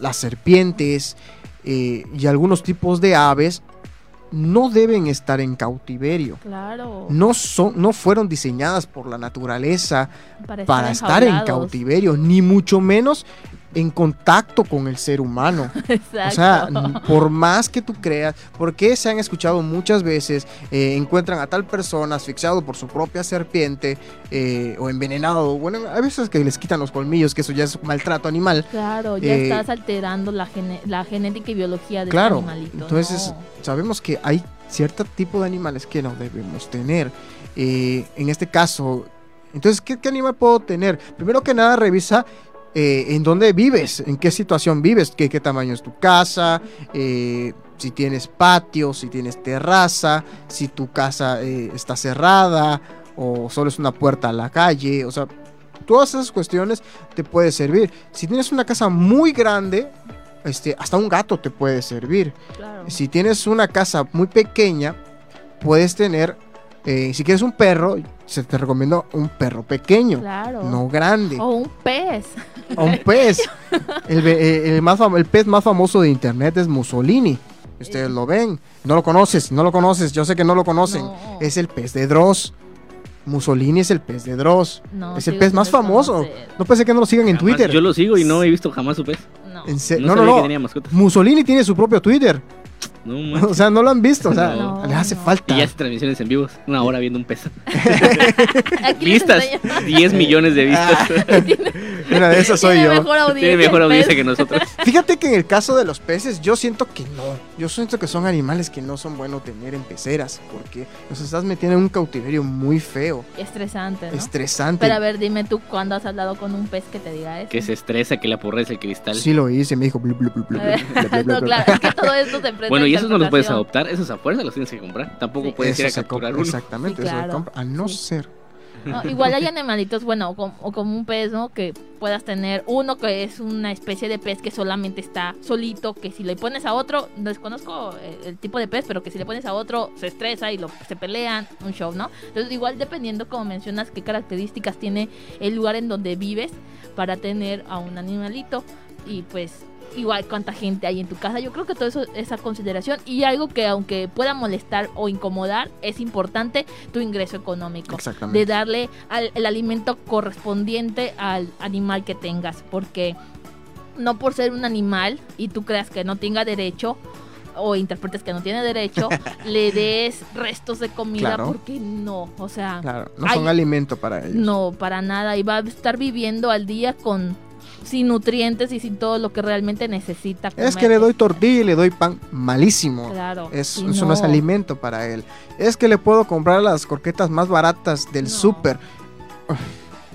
las serpientes eh, y algunos tipos de aves no deben estar en cautiverio. Claro. No, son, no fueron diseñadas por la naturaleza para, para estar en cautiverio, ni mucho menos en contacto con el ser humano. Exacto. [laughs] O sea, por más que tú creas, porque se han escuchado muchas veces, eh, encuentran a tal persona asfixiado por su propia serpiente eh, o envenenado. Bueno, hay veces que les quitan los colmillos, que eso ya es maltrato animal. Claro, ya Eh, estás alterando la, gene- la genética y biología de Claro, este animalito. entonces no. sabemos que hay cierto tipo de animales que no debemos tener. En este caso, entonces, ¿qué, qué animal puedo tener? Primero que nada, revisa eh, en dónde vives, en qué situación vives, qué, qué tamaño es tu casa, eh, si tienes patio, si tienes terraza, si tu casa eh, está cerrada o solo es una puerta a la calle, o sea, todas esas cuestiones te puede servir. Si tienes una casa muy grande, este, hasta un gato te puede servir. Claro. Si tienes una casa muy pequeña, puedes tener, eh, si quieres un perro, se te recomiendo un perro pequeño, Claro. no grande, O un pez. o un pez. El, eh, el más fam- el pez más famoso de internet es Mussolini. Ustedes lo ven. No lo conoces, no lo conoces. Yo sé que no lo conocen. No. Es el pez de Dross. Mussolini es el pez de Dross. No, es el pez más famoso. No ser que no lo sigan en Twitter. Yo lo sigo y no he visto jamás su pez. No. No, no, tenía. Mussolini tiene su propio Twitter. No, [laughs] O sea, no lo han visto. O sea, No, le hace no. falta. Y ya hace transmisiones en vivos. Una hora viendo un [laughs] les Vistas. enseño. 10 millones de vistas. [laughs] Una de esas soy Tiene yo. mejor audiencia. Tiene mejor audiencia que nosotros. [laughs] Fíjate que en el caso de los peces, yo siento que no. Yo siento que son animales que no son buenos tener en peceras. Porque los estás metiendo en un cautiverio muy feo, Estresante, ¿no? estresante. Pero a ver, dime tú cuándo has hablado con un pez que te diga eso. Que se estresa, que le aporrece el cristal. Sí lo hice, me dijo. blu, blu, blu, blu, A ver, blu, blu, blu, [laughs] no, claro, es que todo esto presta Bueno, y esos no los puedes adoptar, esos a fuerza los tienes que comprar. Tampoco Sí. puedes ir a Eso capturar compra, uno. Exactamente, Sí, eso se compra. A no Sí. ser. No, [laughs] igual hay animalitos, bueno, o como, o como un pez, ¿no? Que puedas tener uno que es una especie de pez que solamente está solito, que si le pones a otro, desconozco el, el tipo de pez, pero que si le pones a otro se estresa y lo, se pelean, un show, ¿no? Entonces igual dependiendo, como mencionas, qué características tiene el lugar en donde vives para tener a un animalito y pues igual cuánta gente hay en tu casa. Yo creo que todo eso esa consideración y algo que aunque pueda molestar o incomodar es importante tu ingreso económico Exactamente. de darle al- el alimento correspondiente al animal que tengas, porque no por ser un animal y tú creas que no tenga derecho o interpretes que no tiene derecho, [laughs] le des restos de comida Claro. porque no, o sea, Claro, no son alimento para ellos. no, para nada. Y va a estar viviendo al día con sin nutrientes y sin todo lo que realmente necesita. Es que comer. le doy tortilla y le doy pan malísimo. Claro. Es, eso no es alimento para él. Es que le puedo comprar las croquetas más baratas del No. súper.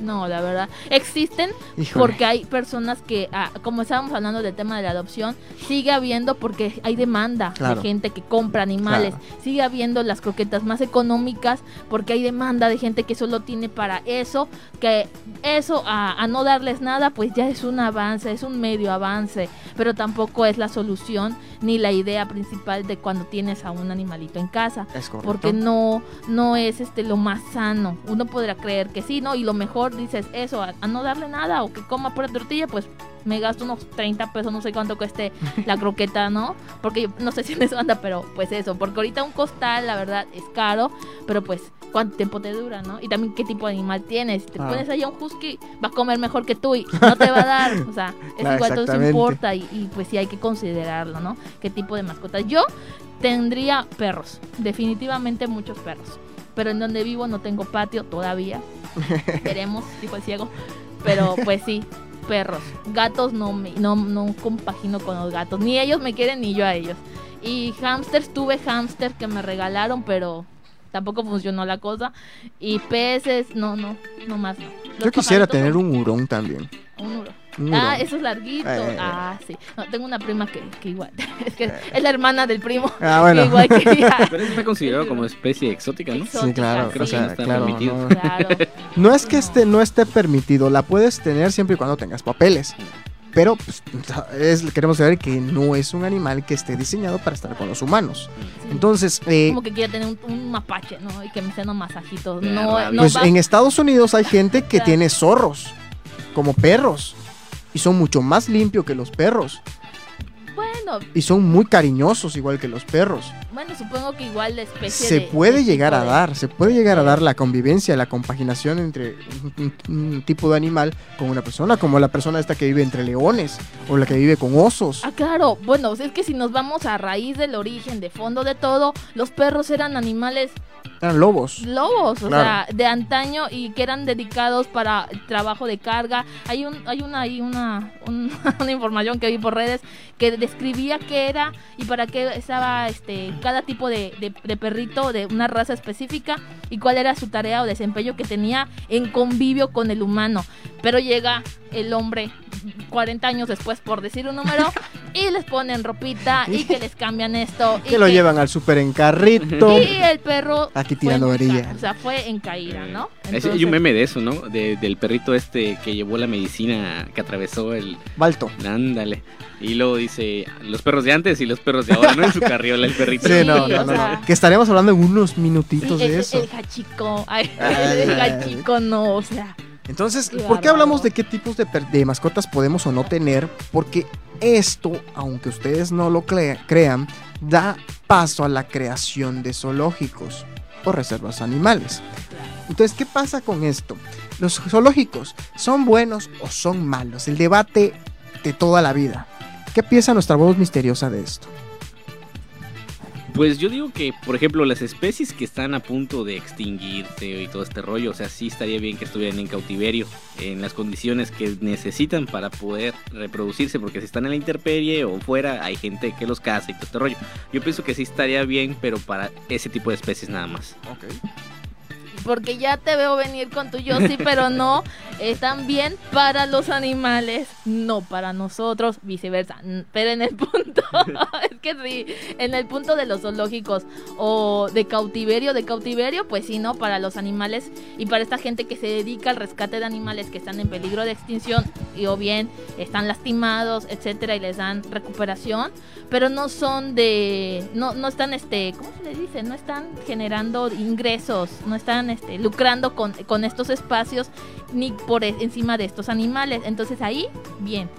No, la verdad. Existen Híjole. porque hay personas que, ah, como estábamos hablando del tema de la adopción, sigue habiendo porque hay demanda Claro. de gente que compra animales. Sigue habiendo las croquetas más económicas porque hay demanda de gente que solo tiene para eso. Que eso, a, a no darles nada, pues ya es un avance, es un medio avance. Pero tampoco es la solución ni la idea principal de cuando tienes a un animalito en casa Es correcto. porque no no es este lo más sano. Uno podrá creer que sí, ¿no? Y lo mejor dices eso, a, a no darle nada o que coma pura tortilla, pues me gasto unos 30 pesos, no sé cuánto cueste [laughs] la croqueta, ¿no? Porque yo no sé si en eso anda, pero pues eso, porque ahorita un costal, la verdad, es caro, pero pues cuánto tiempo te dura, ¿no? Y también qué tipo de animal tienes. Si te Ah. pones ahí a un husky, va a comer mejor que tú y no te va a dar, o sea, [laughs] es Claro, igual, todo importa y, y, pues sí hay que considerarlo, ¿no? ¿Qué tipo de mascotas? Yo tendría perros, definitivamente muchos perros. Pero en donde vivo no tengo patio todavía. [laughs] Veremos, dijo el ciego. Pero pues sí, perros. Gatos no me, no, no compagino con los gatos. Ni ellos me quieren ni yo a ellos. Y hamsters, tuve hamster que me regalaron, pero tampoco funcionó la cosa. Y peces, no, no, no más no. Los Yo quisiera tener son- un hurón también. un hurón. Ah, eso es larguito. Eh. Ah, sí. No, tengo una prima que, que igual. [laughs] Es que es la hermana del primo. Ah, bueno. [laughs] Que igual quería. [laughs] Pero eso está considerado como especie exótica, ¿no? Exótica, Sí, claro, Creo o que sea, no está claro, permitido. no. Claro. No es que este no esté permitido, la puedes tener siempre y cuando tengas papeles. Pero pues, es, queremos saber que no es un animal que esté diseñado para estar con los humanos. Sí. Entonces, eh, como que quiera tener un, un mapache, ¿no? Y que me sean masajitos. No, no pues va- en Estados Unidos hay gente que tiene zorros como perros y son mucho más limpios que los perros Bueno, y son muy cariñosos igual que los perros. bueno, supongo que igual la especie Se de- puede de llegar a de- dar, se puede llegar a dar la convivencia, la compaginación entre un, un- un tipo de animal con una persona, como la persona esta que vive entre leones o la que vive con osos. Ah, claro. Bueno, es que si nos vamos a raíz del origen, de fondo de todo, los perros eran animales Eran lobos. lobos, o Claro. sea, de antaño y que eran dedicados para el trabajo de carga. Hay un, hay una, hay una, un- [laughs] una información que vi por redes que describía qué era y para qué estaba este cada tipo de, de- de perrito de una raza específica y cuál era su tarea o desempeño que tenía en convivio con el humano. Pero llega el hombre 40 años después, por decir un número, y les ponen ropita y que les cambian esto. [laughs] y Que lo llevan al súper en carrito. Y el perro. Aquí fue tirando varilla. O sea, fue en caída, ¿no? Ese- hay Entonces- un meme de eso, ¿no? De- del perrito este que llevó la medicina, que atravesó el... Balto. Ándale. Y luego dice, los perros de antes y los perros de ahora, ¿no? En su carriola el perrito. Sí, no, Sí, no, no. Que estaremos hablando en unos Sí, minutitos el, de eso. el. Ay, Ay, el ay, hachico no, o sea. Entonces, ¿por qué hablamos de qué tipos de, mascotas podemos o no tener? Porque esto, aunque ustedes no lo crea- crean, da paso a la creación de zoológicos o reservas animales. Entonces, ¿qué pasa con esto? ¿Los zoológicos son buenos o son malos? El debate de toda la vida. ¿Qué piensa nuestra voz misteriosa de esto? Pues yo digo que, por ejemplo, las especies que están a punto de extinguirse y todo este rollo, o sea, sí estaría bien que estuvieran en cautiverio, en las condiciones que necesitan para poder reproducirse, porque si están en la intemperie o fuera, hay gente que los caza y todo este rollo. Yo pienso que sí estaría bien, pero para ese tipo de especies nada más. Porque ya te veo venir con tu yo sí, pero no. [laughs] Están bien para los animales, no para nosotros, viceversa. Pero en el punto, [laughs] es que sí, en el punto de los zoológicos o de cautiverio, de cautiverio, pues sí, no, para los animales y para esta gente que se dedica al rescate de animales que están en peligro de extinción y o bien están lastimados, etcétera, y les dan recuperación, pero no son de, no, no están, este, ¿cómo se le dice? No están generando ingresos, no están, este, lucrando con, con estos espacios ni por e- encima de estos animales. Entonces ahí, bien.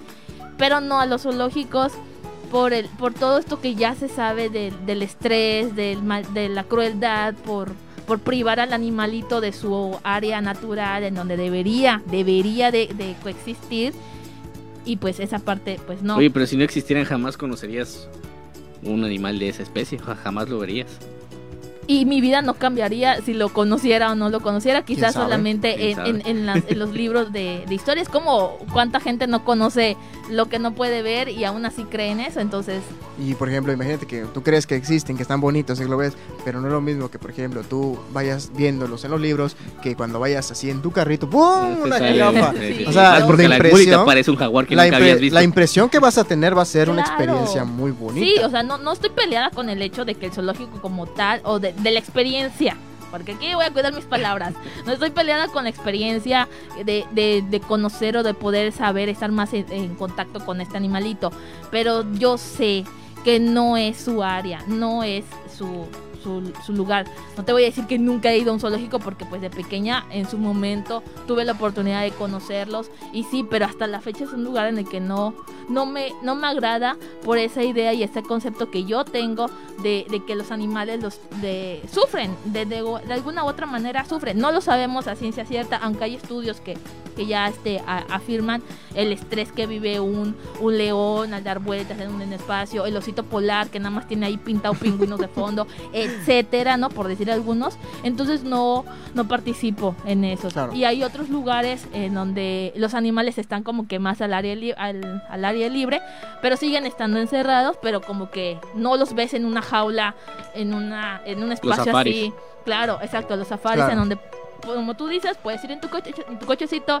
Pero no a los zoológicos por el, por todo esto que ya se sabe del- del estrés, del de la crueldad, por, por privar al animalito de su área natural en donde debería, debería de, de coexistir. Y pues esa parte, pues no. Oye, pero si no existieran jamás conocerías un animal de esa especie, ja- jamás lo verías. Y mi vida no cambiaría si lo conociera o no lo conociera, quizás solamente ¿Quién en, en- en las- en los libros de, de historias, como cuánta gente no conoce lo que no puede ver y aún así cree en eso, entonces Y por ejemplo, imagínate que tú crees que existen, que están bonitos y lo ves, pero no es lo mismo que, por ejemplo, tú vayas viéndolos en los libros, que cuando vayas así en tu carrito, ¡pum! Una jirafa. sí, sí, O sí. sea, porque de la impresión, parece un jaguar que La, nunca habías visto. la impresión que vas a tener va a ser una Claro. experiencia muy bonita. sí, o sea, no, no estoy peleada con el hecho de que el zoológico como tal, o de, de la experiencia, porque aquí voy a cuidar mis palabras, no estoy peleada con la experiencia de, de- de conocer o de poder saber, estar más en, en contacto con este animalito, pero yo sé que no es su área, no es su, su, su lugar. No te voy a decir que nunca he ido a un zoológico porque pues de pequeña en su momento tuve la oportunidad de conocerlos y sí, pero hasta la fecha es un lugar en el que no, no, me, no me agrada por esa idea y ese concepto que yo tengo de, de que los animales los de, sufren, de, de, de alguna u otra manera sufren. No lo sabemos a ciencia cierta, aunque hay estudios que, que ya este, a- afirman el estrés que vive un, un león al dar vueltas en un espacio, el osito polar que nada más tiene ahí pintado pingüinos de fondo, [laughs] etcétera, ¿no? Por decir algunos. Entonces no, no participo en eso. Claro. Y hay otros lugares en donde los animales están como que más al área, li- al, al área libre, pero siguen estando encerrados, pero como que no los ves en una jaula, en una en un espacio así. Claro, exacto, los safaris Claro. en donde, como tú dices, puedes ir en tu, coche, en tu cochecito,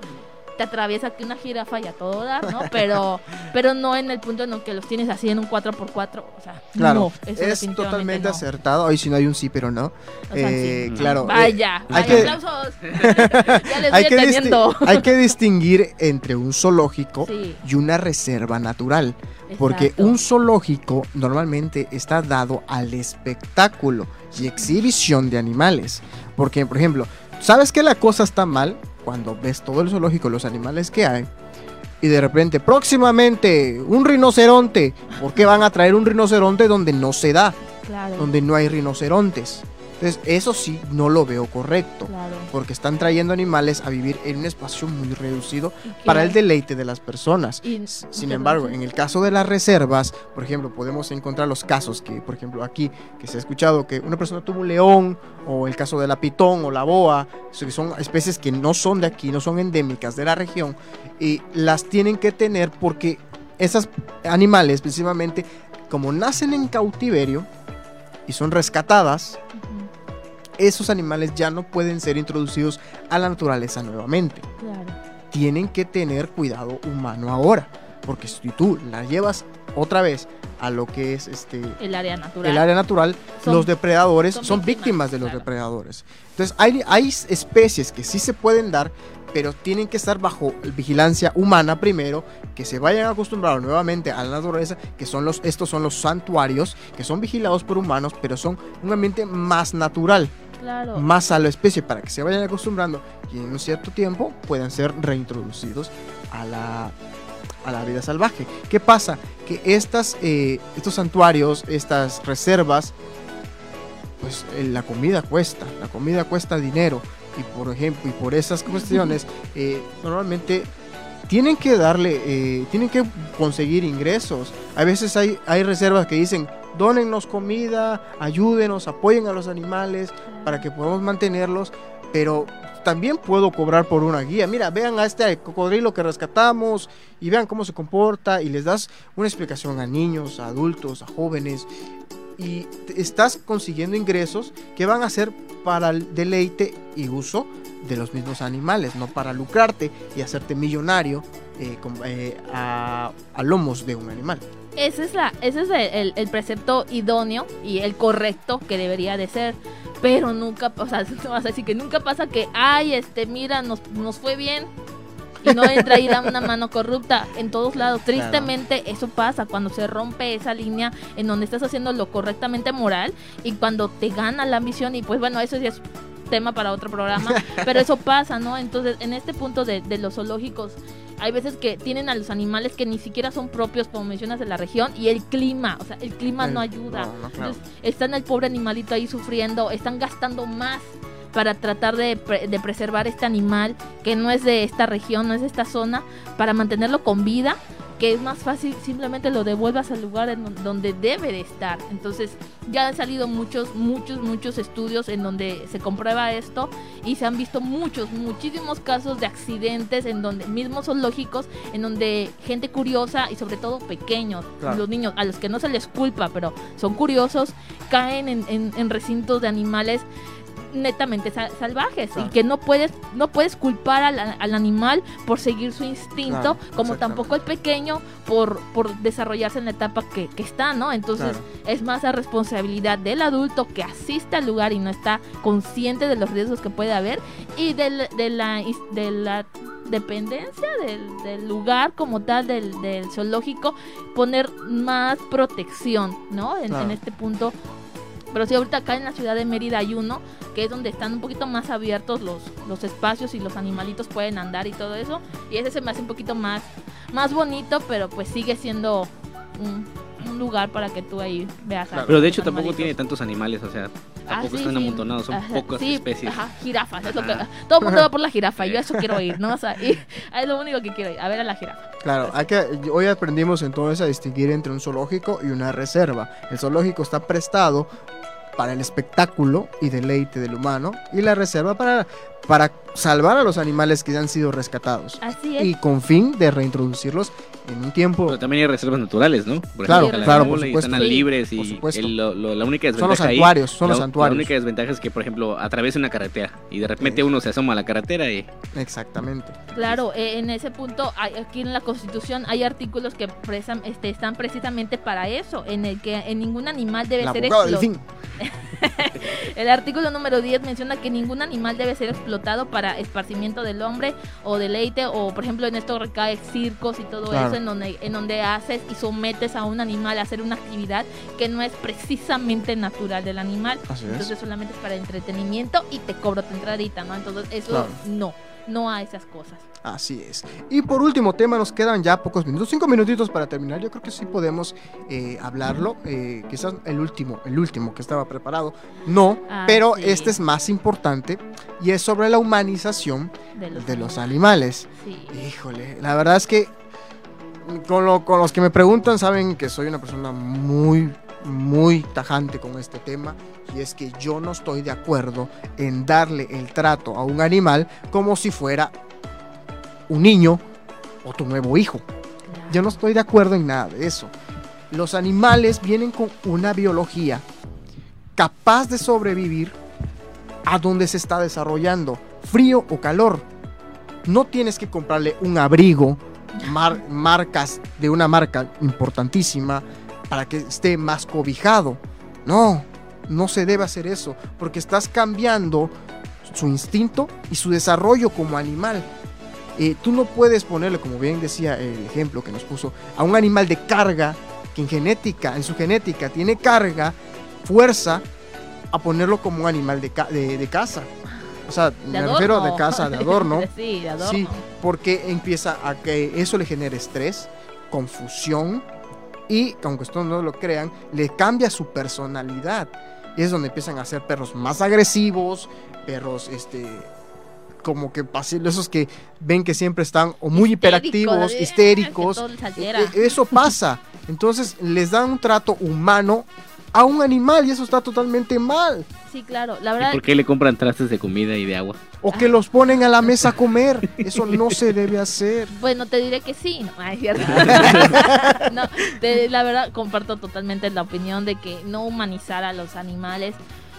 te atraviesa aquí una jirafa y a todo dar, ¿no? Pero, [laughs] pero no en el punto en el que los tienes así en un 4x4, o sea, Claro, no, eso es totalmente no. acertado. Hoy si no hay un sí, pero no. O sea, Eh, sí. Claro. eh, Vaya, hay que- aplausos. [laughs] ya les hay que, hay que distinguir entre un zoológico Sí, y una reserva natural. Porque un zoológico normalmente está dado al espectáculo y exhibición de animales. Porque, por ejemplo, ¿sabes que la cosa está mal? Cuando ves todo el zoológico, los animales que hay, y de repente, próximamente, un rinoceronte. ¿Por qué van a traer un rinoceronte donde no se da? Claro, Donde no hay rinocerontes. Entonces, eso sí, no lo veo correcto. claro. Porque están trayendo animales a vivir en un espacio muy reducido para el deleite de las personas. y- Sin embargo, en el caso de las reservas, por ejemplo, podemos encontrar los casos que, por ejemplo, aquí, que se ha escuchado que una persona tuvo un león, o el caso de la pitón o la boa, que son especies que no son de aquí, no son endémicas de la región, y las tienen que tener porque esos animales, precisamente, como nacen en cautiverio y son rescatadas, esos animales ya no pueden ser introducidos a la naturaleza nuevamente Claro. tienen que tener cuidado humano ahora. Porque si tú la llevas otra vez a lo que es este El área natural. el área natural, Son- los depredadores son, son víctimas, víctimas, de los claro. depredadores. Entonces, hay, hay especies que sí se pueden dar, pero tienen que estar bajo vigilancia humana primero, que se vayan acostumbrados nuevamente a la naturaleza, que son los, estos son los santuarios, que son vigilados por humanos, pero son un ambiente más natural, Claro. más a la especie, para que se vayan acostumbrando y en un cierto tiempo puedan ser reintroducidos a la, a la vida salvaje. ¿Qué pasa? Que estas, eh, estos santuarios, estas reservas, pues eh, la comida cuesta, la comida cuesta dinero y por ejemplo, y por esas cuestiones, [laughs] eh, normalmente tienen que darle, eh, tienen que conseguir ingresos. A veces hay, hay reservas que dicen, dónennos comida, ayúdenos, apoyen a los animales para que podamos mantenerlos, pero también puedo cobrar por una guía. Mira, vean a este cocodrilo que rescatamos y vean cómo se comporta y les das una explicación a niños, a adultos, a jóvenes y estás consiguiendo ingresos que van a ser para el deleite y uso de los mismos animales, no para lucrarte y hacerte millonario eh, eh, a, a lomos de un animal. Ese es, la, ese es el, el- el precepto idóneo y el correcto que debería de ser. Pero nunca, o sea, [laughs] no vas a decir que nunca pasa que, ay, este, mira, nos, nos fue bien. Y no entra y da una mano corrupta en todos lados. Tristemente eso pasa cuando se rompe esa línea en donde estás haciendo lo correctamente moral y cuando te gana la ambición y pues bueno, eso ya es tema para otro programa, [laughs] pero eso pasa, ¿no? Entonces, en este punto de, de los zoológicos, hay veces que tienen a los animales que ni siquiera son propios, como mencionas, de la región, y el clima, o sea, el clima El- no ayuda. no, no, claro. Entonces, están el pobre animalito ahí sufriendo, están gastando más para tratar de, de preservar este animal que no es de esta región, no es de esta zona, para mantenerlo con vida, que es más fácil simplemente lo devuelvas al lugar en don- donde debe de estar. Entonces ya han salido muchos, muchos, muchos estudios en donde se comprueba esto y se han visto muchos, muchísimos casos de accidentes en donde mismos zoológicos, en donde gente curiosa y sobre todo pequeños, Claro. los niños, a los que no se les culpa, pero son curiosos, caen en, en- en recintos de animales netamente sa- salvajes Claro. y que no puedes no puedes culpar al, al animal por seguir su instinto Claro, como tampoco el pequeño por, por desarrollarse en la etapa que, que está, ¿no? Entonces Claro. es más la responsabilidad del adulto que asiste al lugar y no está consciente de los riesgos que puede haber y del- de, la, de la dependencia del, del lugar como tal del, del zoológico poner más protección, ¿no? En este punto. Pero sí, ahorita acá en la ciudad de Mérida hay uno, que es donde están un poquito más abiertos los, los espacios y los animalitos pueden andar y todo eso. Y ese se me hace un poquito más, más bonito, pero pues sigue siendo un, un lugar para que tú ahí veas. a Pero de hecho tampoco animalitos. tiene tantos animales, o sea, Ah, tampoco sí, están sí. amontonados, son Ajá, pocas sí, especies. Ajá, jirafas, es lo que, todo el mundo va por la jirafa, y yo eso quiero ir, ¿no? O sea, y- [laughs] es lo único que quiero ir, a ver a la jirafa. Claro, hay que, hoy aprendimos entonces a distinguir entre un zoológico y una reserva. El zoológico está prestado para el espectáculo y deleite del humano y la reserva para, para salvar a los animales que han sido rescatados Así es. y con fin de reintroducirlos en un tiempo. Pero también hay reservas naturales, ¿no? Por Claro, ejemplo, claro, por y supuesto. Están Sí, libres y por supuesto. el- lo- lo- la única son los desventaja ahí- santuarios, son los la- santuarios. La única desventaja es que, por ejemplo, atraviesa una carretera y de repente Sí. uno se asoma a la carretera y Exactamente. Claro, eh, en ese punto, hay- aquí en la Constitución hay artículos que presan- este, están precisamente para eso, en el que en ningún animal debe ser explotado. [laughs] El artículo número 10 menciona que ningún animal debe ser explotado para esparcimiento del hombre o deleite, o por ejemplo en esto recae circos y todo Claro. eso, en donde, en donde haces y sometes a un animal a hacer una actividad que no es precisamente natural del animal. Así es. Entonces solamente es para entretenimiento y te cobro tu entradita, ¿no? Entonces eso Claro. no, no a esas cosas. Así es. Y por último tema, nos quedan ya pocos minutos, cinco minutitos para terminar. Yo creo que sí podemos eh, hablarlo. eh, quizás el último, el último que estaba preparado. No, Ah, pero sí. este es más importante y es sobre la humanización De los, de los animales. Sí. Híjole, la verdad es que con, lo- con los que me preguntan saben que soy una persona muy, muy tajante con este tema y es que yo no estoy de acuerdo en darle el trato a un animal como si fuera un niño o tu nuevo hijo. Yo no estoy de acuerdo en nada de eso. Los animales vienen con una biología capaz de sobrevivir a donde se está desarrollando, frío o calor. No tienes que comprarle un abrigo mar- marcas de una marca importantísima para que esté más cobijado. No, no se debe hacer eso, porque estás cambiando su instinto y su desarrollo como animal. Eh, tú no puedes ponerle, como bien decía el ejemplo que nos puso, a un animal de carga que en genética, en su genética, tiene carga, fuerza, a ponerlo como un animal de, de, de caza. O sea, De me refiero adorno. de caza, de adorno. [laughs] sí, de adorno. Sí, porque empieza a que eso le genere estrés, confusión y, aunque ustedes no lo crean, le cambia su personalidad. Y es donde empiezan a ser perros más agresivos, perros, este, como que pasibles, esos que ven que siempre están o muy Histérico, hiperactivos, [laughs] de- histéricos. E- e- Eso pasa. Entonces les dan un trato humano a un animal y eso está totalmente mal. Sí, claro. La ¿Y verdad, por qué le compran trastes de comida y de agua? O que los ponen a la mesa a comer. Eso no se debe hacer. Bueno, te diré que sí. No, ay, cierto. [laughs] No, te- la verdad, comparto totalmente la opinión de que no humanizar a los animales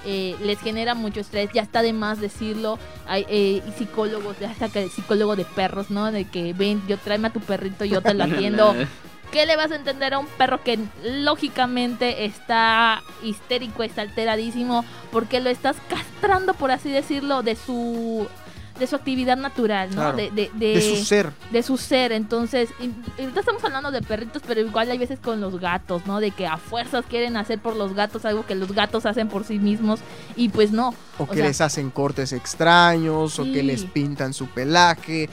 eh, les genera mucho estrés. Ya está de más decirlo. Hay eh, psicólogos, ya hasta que psicólogo de perros, ¿no? De que ven, yo tráeme a tu perrito, yo te lo atiendo. [laughs] ¿Qué le vas a entender a un perro que lógicamente está histérico, está alteradísimo, porque lo estás castrando, por así decirlo, de su de su actividad natural, ¿no? Claro, de, de, De su ser. de su ser. Entonces, y- estamos hablando de perritos, pero igual hay veces con los gatos, ¿no? De que a fuerzas quieren hacer por los gatos algo que los gatos hacen por sí mismos y pues no. O O que sea- les hacen cortes extraños, o que les pintan su pelaje.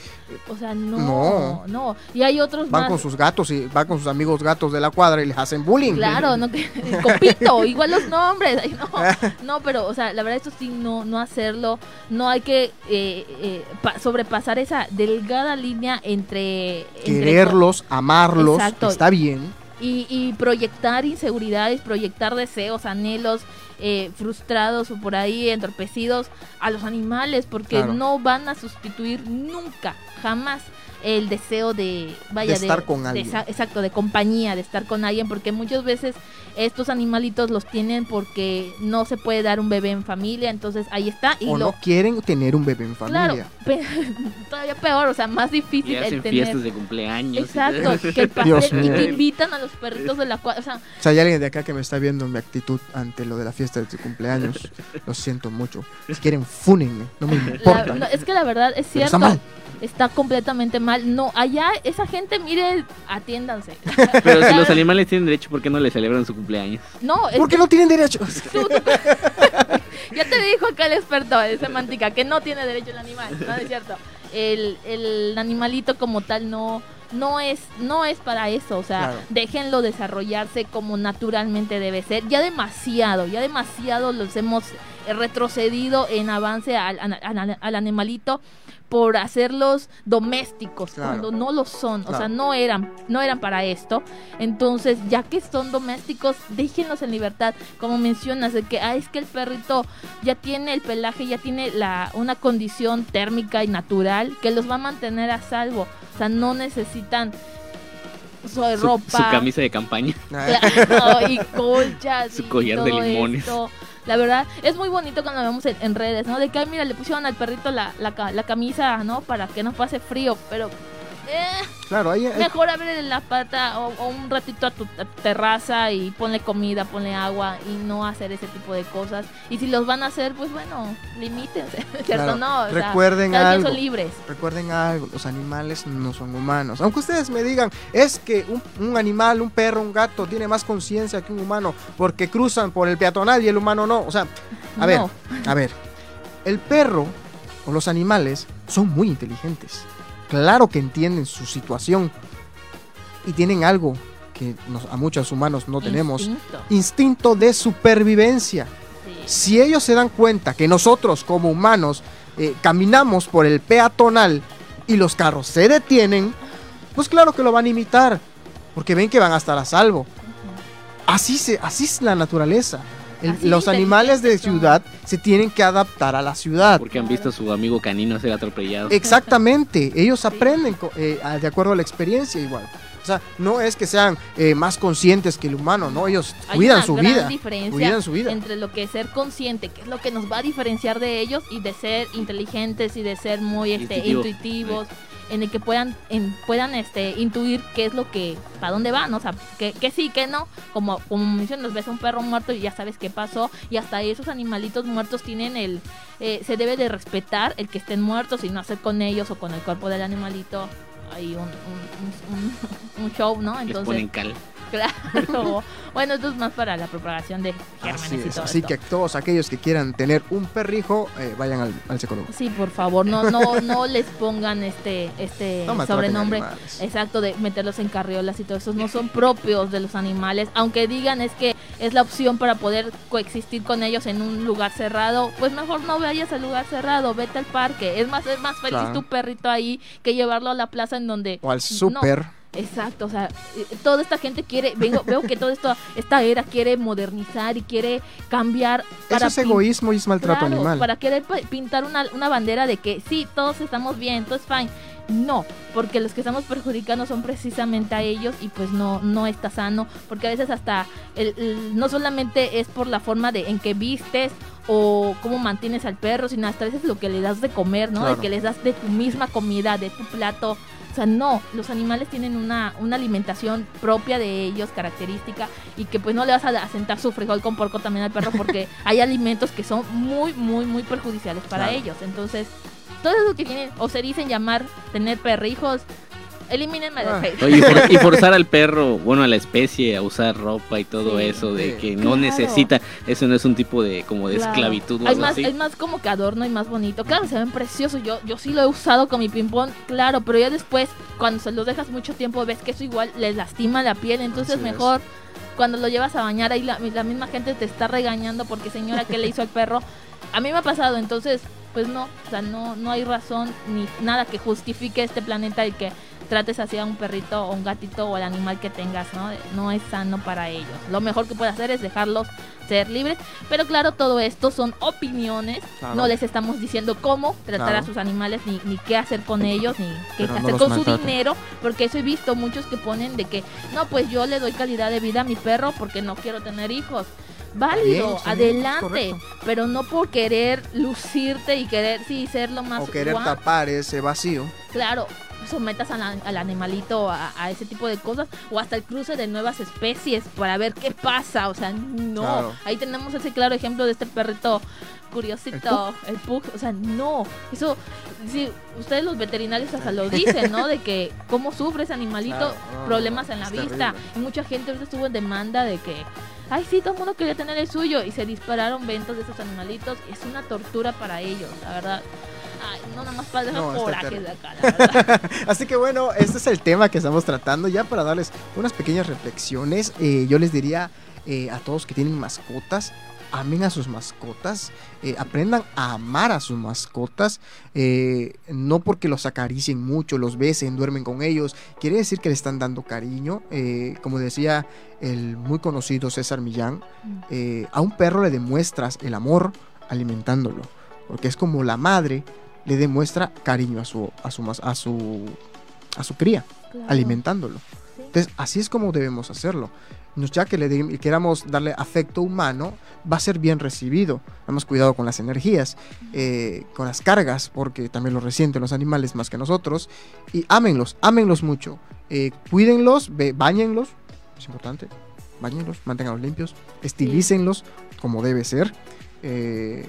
O sea, no, No. no. Y hay otros Van más. con sus gatos y van con sus amigos gatos de la cuadra y les hacen bullying. Claro, [laughs] no que copito, igual los nombres, ay, no, [laughs] no, pero o sea, la verdad esto sí no no hacerlo, no hay que eh, eh, pa- sobrepasar esa delgada línea entre entre- Quererlos, amarlos, Exacto. está bien. y, y proyectar inseguridades, proyectar deseos, anhelos eh, frustrados o por ahí entorpecidos a los animales, porque Claro. no van a sustituir nunca, jamás el deseo de vaya De estar con alguien. exacto de compañía de estar con alguien porque muchas veces estos animalitos los tienen porque no se puede dar un bebé en familia entonces ahí está y o lo no quieren tener un bebé en claro familia. pe- [laughs] todavía peor o sea más difícil Y el hacen tener fiestas de cumpleaños. exacto que el [laughs] Dios pastel y mío. que invitan a los perritos de la cuadra o sea O sea, hay alguien de acá que me está viendo mi actitud ante lo de la fiesta de su cumpleaños. [laughs] Lo siento mucho. Si quieren, fúnenme. No me La- importa. no, es que la verdad es Pero cierto. está mal. Está completamente mal. No, allá esa gente, mire, atiéndanse. [laughs] Pero si los animales tienen derecho, ¿por qué no le celebran su cumpleaños? No, es ¿Por qué que no tienen derecho? [laughs] [laughs] ya te dijo acá el experto de semántica que no tiene derecho el animal, no es cierto. El, el animalito como tal no no es no es para eso, o sea, Claro. déjenlo desarrollarse como naturalmente debe ser. Ya demasiado, ya demasiado los hemos eh, retrocedido en avance al, al- al- al animalito por hacerlos domésticos Claro. cuando no lo son, o sea, no eran no eran para esto. Entonces, ya que son domésticos, déjenlos en libertad, como mencionas de que ah, es que el perrito ya tiene el pelaje, ya tiene la una condición térmica y natural que los va a mantener a salvo. O sea, no necesitan su ropa, su camisa de campaña. Claro, y colchas [laughs] Su y collar de todo limones. esto. La verdad, es muy bonito cuando vemos en, redes, ¿no? De que, ay, mira, le pusieron al perrito la, la camisa, ¿no? Para que no pase frío, pero... eh, Claro, ahí, mejor abrirle la pata o, o un ratito a tu, a terraza y ponle comida, ponle agua y no hacer ese tipo de cosas. Y si los van a hacer, pues bueno, limítense, [laughs] ¿cierto? Claro. No, o sea, Recuerden quien algo. son libres. Recuerden algo, los animales no son humanos. Aunque ustedes me digan, es que un, un animal, un perro, un gato tiene más conciencia que un humano porque cruzan por el peatonal y el humano no. O sea, a ver, a ver, el perro o los animales son muy inteligentes. Claro que entienden su situación y tienen algo que nos- a muchos humanos no tenemos. Instinto, Instinto de supervivencia. sí. Si ellos se dan cuenta que nosotros como humanos eh, caminamos por el peatonal y los carros se detienen, pues claro que lo van a imitar, porque ven que van a estar a salvo. Así, se, así es la naturaleza. El- los animales de ciudad se tienen que adaptar a la ciudad. Porque han visto a su amigo canino ser atropellado. Exactamente, ellos aprenden co- eh, de acuerdo a la experiencia igual. O sea, no es que sean eh, más conscientes que el humano, no, ellos Hay cuidan una su gran vida. diferencia Cuidan su vida. entre lo que es ser consciente, que es lo que nos va a diferenciar de ellos, y de ser inteligentes y de ser muy este, Intuitivo. intuitivos, en el que puedan en- puedan este intuir qué es lo que, para dónde van, o sea, que, que sí, que no, como como mencionas, ves a un perro muerto y ya sabes qué pasó, y hasta esos animalitos muertos tienen el, eh, se debe de respetar el que estén muertos y no hacer con ellos o con el cuerpo del animalito ahí un, un, un- un- [laughs] un show, ¿no? Les Entonces, ponen cal. [laughs] Claro. bueno, esto es más para la propagación de gérmenes Así, y todo así esto. que todos aquellos que quieran tener un perrijo, eh, vayan al, al psicólogo. Sí, por favor, no, no, no les pongan este, este [laughs] No sobrenombre. Exacto, de meterlos en carriolas y todo eso. No son propios de los animales. Aunque digan es que es la opción para poder coexistir con ellos en un lugar cerrado. Pues mejor no vayas al lugar cerrado, vete al parque. Es más, es más feliz Claro. tu perrito ahí que llevarlo a la plaza en donde. O al No, súper. Exacto, o sea, eh, toda esta gente quiere, vengo, [laughs] veo que toda esto, esta era quiere modernizar y quiere cambiar Eso es egoísmo y es maltrato Claro, animal. Para querer pintar una, una bandera de que sí, todos estamos bien, todo es fine. No, porque los que estamos perjudicando son precisamente a ellos y pues no, no está sano, porque a veces hasta el, el- no solamente es por la forma de en que vistes o cómo mantienes al perro, sino hasta a veces lo que le das de comer, ¿no? Claro. De que les das de tu misma comida, de tu plato. O sea, no, los animales tienen una, una alimentación propia de ellos, característica, y que pues no le vas a, sentar su frijol con porco también al perro porque [laughs] hay alimentos que son muy, muy, muy perjudiciales para Claro. ellos. Entonces, todo eso que tienen o se dicen llamar tener perrijos, elimínenme del Ah. Facebook. Oye, y, for- y [laughs] forzar al perro, bueno, a la especie a usar ropa y todo Sí. eso, de Sí. que no Claro. necesita, eso no es un tipo de como de Claro. esclavitud o Hay algo más, así. es más como que adorno y más bonito. Claro, se ven preciosos. Yo, yo sí lo he usado con mi ping-pong, claro, pero ya después, cuando se los dejas mucho tiempo, ves que eso igual les lastima la piel. Entonces, Así es. mejor cuando lo llevas a bañar, ahí la, la misma gente te está regañando porque, señora, ¿qué le hizo al perro? A mí me ha pasado, entonces, pues no, o sea, no, no hay razón ni nada que justifique este planeta y que trates así a un perrito o un gatito o el animal que tengas, ¿no? No es sano para ellos. Lo mejor que puedes hacer es dejarlos ser libres. Pero claro, todo esto son opiniones. Claro. No les estamos diciendo cómo tratar Claro. a sus animales, ni, ni qué hacer con ellos, ni qué Pero hacer con su dinero. Porque eso he visto muchos que ponen de que, no, pues yo le doy calidad de vida a mi perro porque no quiero tener hijos. Válido, bien, adelante, pero no por querer lucirte y querer, sí, ser lo más O querer guau. tapar ese vacío. Claro, sometas al, al animalito a, a ese tipo de cosas o hasta el cruce de nuevas especies para ver qué pasa. O sea, no. Claro. Ahí tenemos ese claro ejemplo de este perrito curiosito, el pug. O sea, no. Eso, sí, ustedes los veterinarios hasta lo dicen, ¿no? [laughs] De que cómo sufre ese animalito, Claro, no, problemas en la vista. Y mucha gente ahorita estuvo en demanda de que. Ay, sí, todo el mundo quería tener el suyo y se dispararon ventas de esos animalitos. Es una tortura para ellos, la verdad. Ay, no, nada más para dejar No, de acá, la verdad. [laughs] Así que bueno, este es el tema que estamos tratando. Ya para darles unas pequeñas reflexiones, eh, yo les diría eh, a todos que tienen mascotas, amen a sus mascotas, eh, aprendan a amar a sus mascotas, eh, no porque los acaricien mucho, los besen, duermen con ellos, quiere decir que le están dando cariño. eh, como decía el muy conocido César Millán, eh, a un perro le demuestras el amor alimentándolo, porque es como la madre le demuestra cariño a su, a su, a su, a su cría, Claro. alimentándolo. Entonces, así es como debemos hacerlo. Ya que le de- queramos darle afecto humano, va a ser bien recibido. Hemos cuidado con las energías, eh, con las cargas, porque también lo resienten los animales más que nosotros. Y ámenlos, ámenlos mucho. Eh, cuídenlos, báñenlos, es importante. Báñenlos, manténganlos limpios, estilícenlos como debe ser. eh,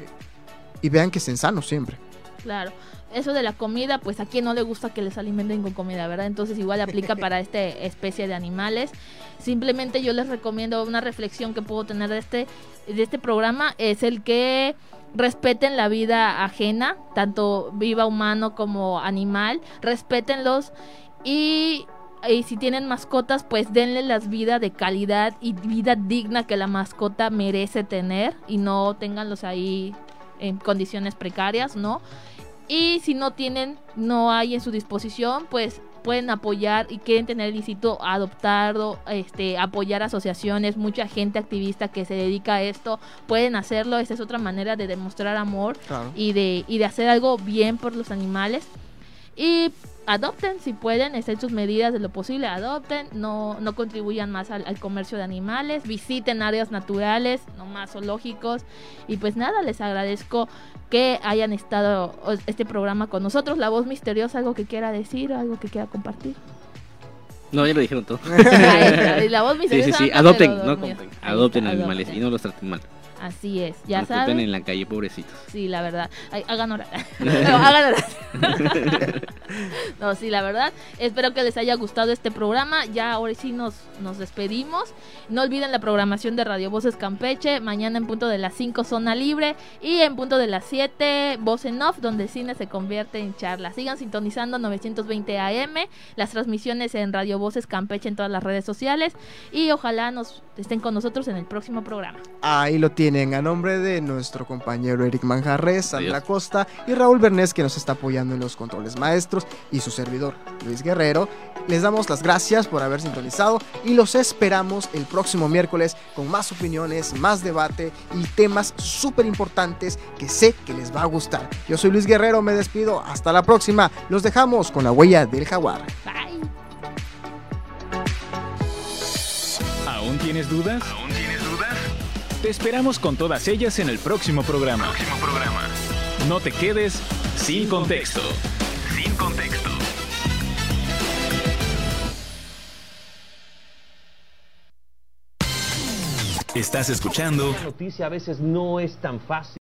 y vean que estén sanos siempre. Claro. Eso de la comida, pues a quien no le gusta que les alimenten con comida, ¿verdad? Entonces igual [laughs] aplica para esta especie de animales. Simplemente yo les recomiendo una reflexión que puedo tener de este, de este programa, es el que respeten la vida ajena, tanto viva humano como animal, respétenlos y, y si tienen mascotas, pues denle las vidas de calidad y vida digna que la mascota merece tener y no tenganlos ahí en condiciones precarias, ¿no? Y si no tienen, no hay en su disposición, pues pueden apoyar y quieren tener el instituto adoptado, este, apoyar asociaciones, mucha gente activista que se dedica a esto, pueden hacerlo, esa es otra manera de demostrar amor Claro. y de, y de hacer algo bien por los animales. Y adopten si pueden, estén sus medidas de lo posible, adopten, no, no contribuyan más al, al comercio de animales, visiten áreas naturales, no más zoológicos. Y pues nada, les agradezco que hayan estado este programa con nosotros. La voz misteriosa, algo que quiera decir, algo que quiera compartir. No, ya lo dijeron todo. [laughs] La voz Sí, misteriosa. sí, sí. anda, Adopten, no compren. Adopten está, animales y adopten. no los traten mal. Así es, ya traten saben. en la calle, pobrecitos. Sí, la verdad. Ay, hagan hora. [laughs] [laughs] No, hagan hora. [laughs] no, sí, la verdad. Espero que les haya gustado este programa. Ya ahora sí nos, nos despedimos. No olviden la programación de Radio Voces Campeche. Mañana en punto de las 5 Zona Libre. Y en punto de las 7 Voz en Off, donde el cine se convierte en charla. Sigan sintonizando 920 AM. Las transmisiones en Radio Voces Campeche en todas las redes sociales. Y ojalá nos estén con nosotros en el próximo programa. Ahí lo tienen a nombre de nuestro compañero Eric Manjarres, Sandra. Costa y Raúl Bernés que nos está apoyando en los controles maestros y su servidor Luis Guerrero. Les damos las gracias por haber sintonizado y los esperamos el próximo miércoles con más opiniones, más debate y temas súper importantes que sé que les va a gustar. Yo soy Luis Guerrero, me despido, hasta la próxima. Los dejamos con la huella del jaguar. Bye. ¿Aún tienes dudas? ¿Aún tienes dudas? Te esperamos con todas ellas en el próximo programa. Próximo programa. No te quedes sin contexto. Sin contexto. Estás escuchando noticia a veces no es tan fácil.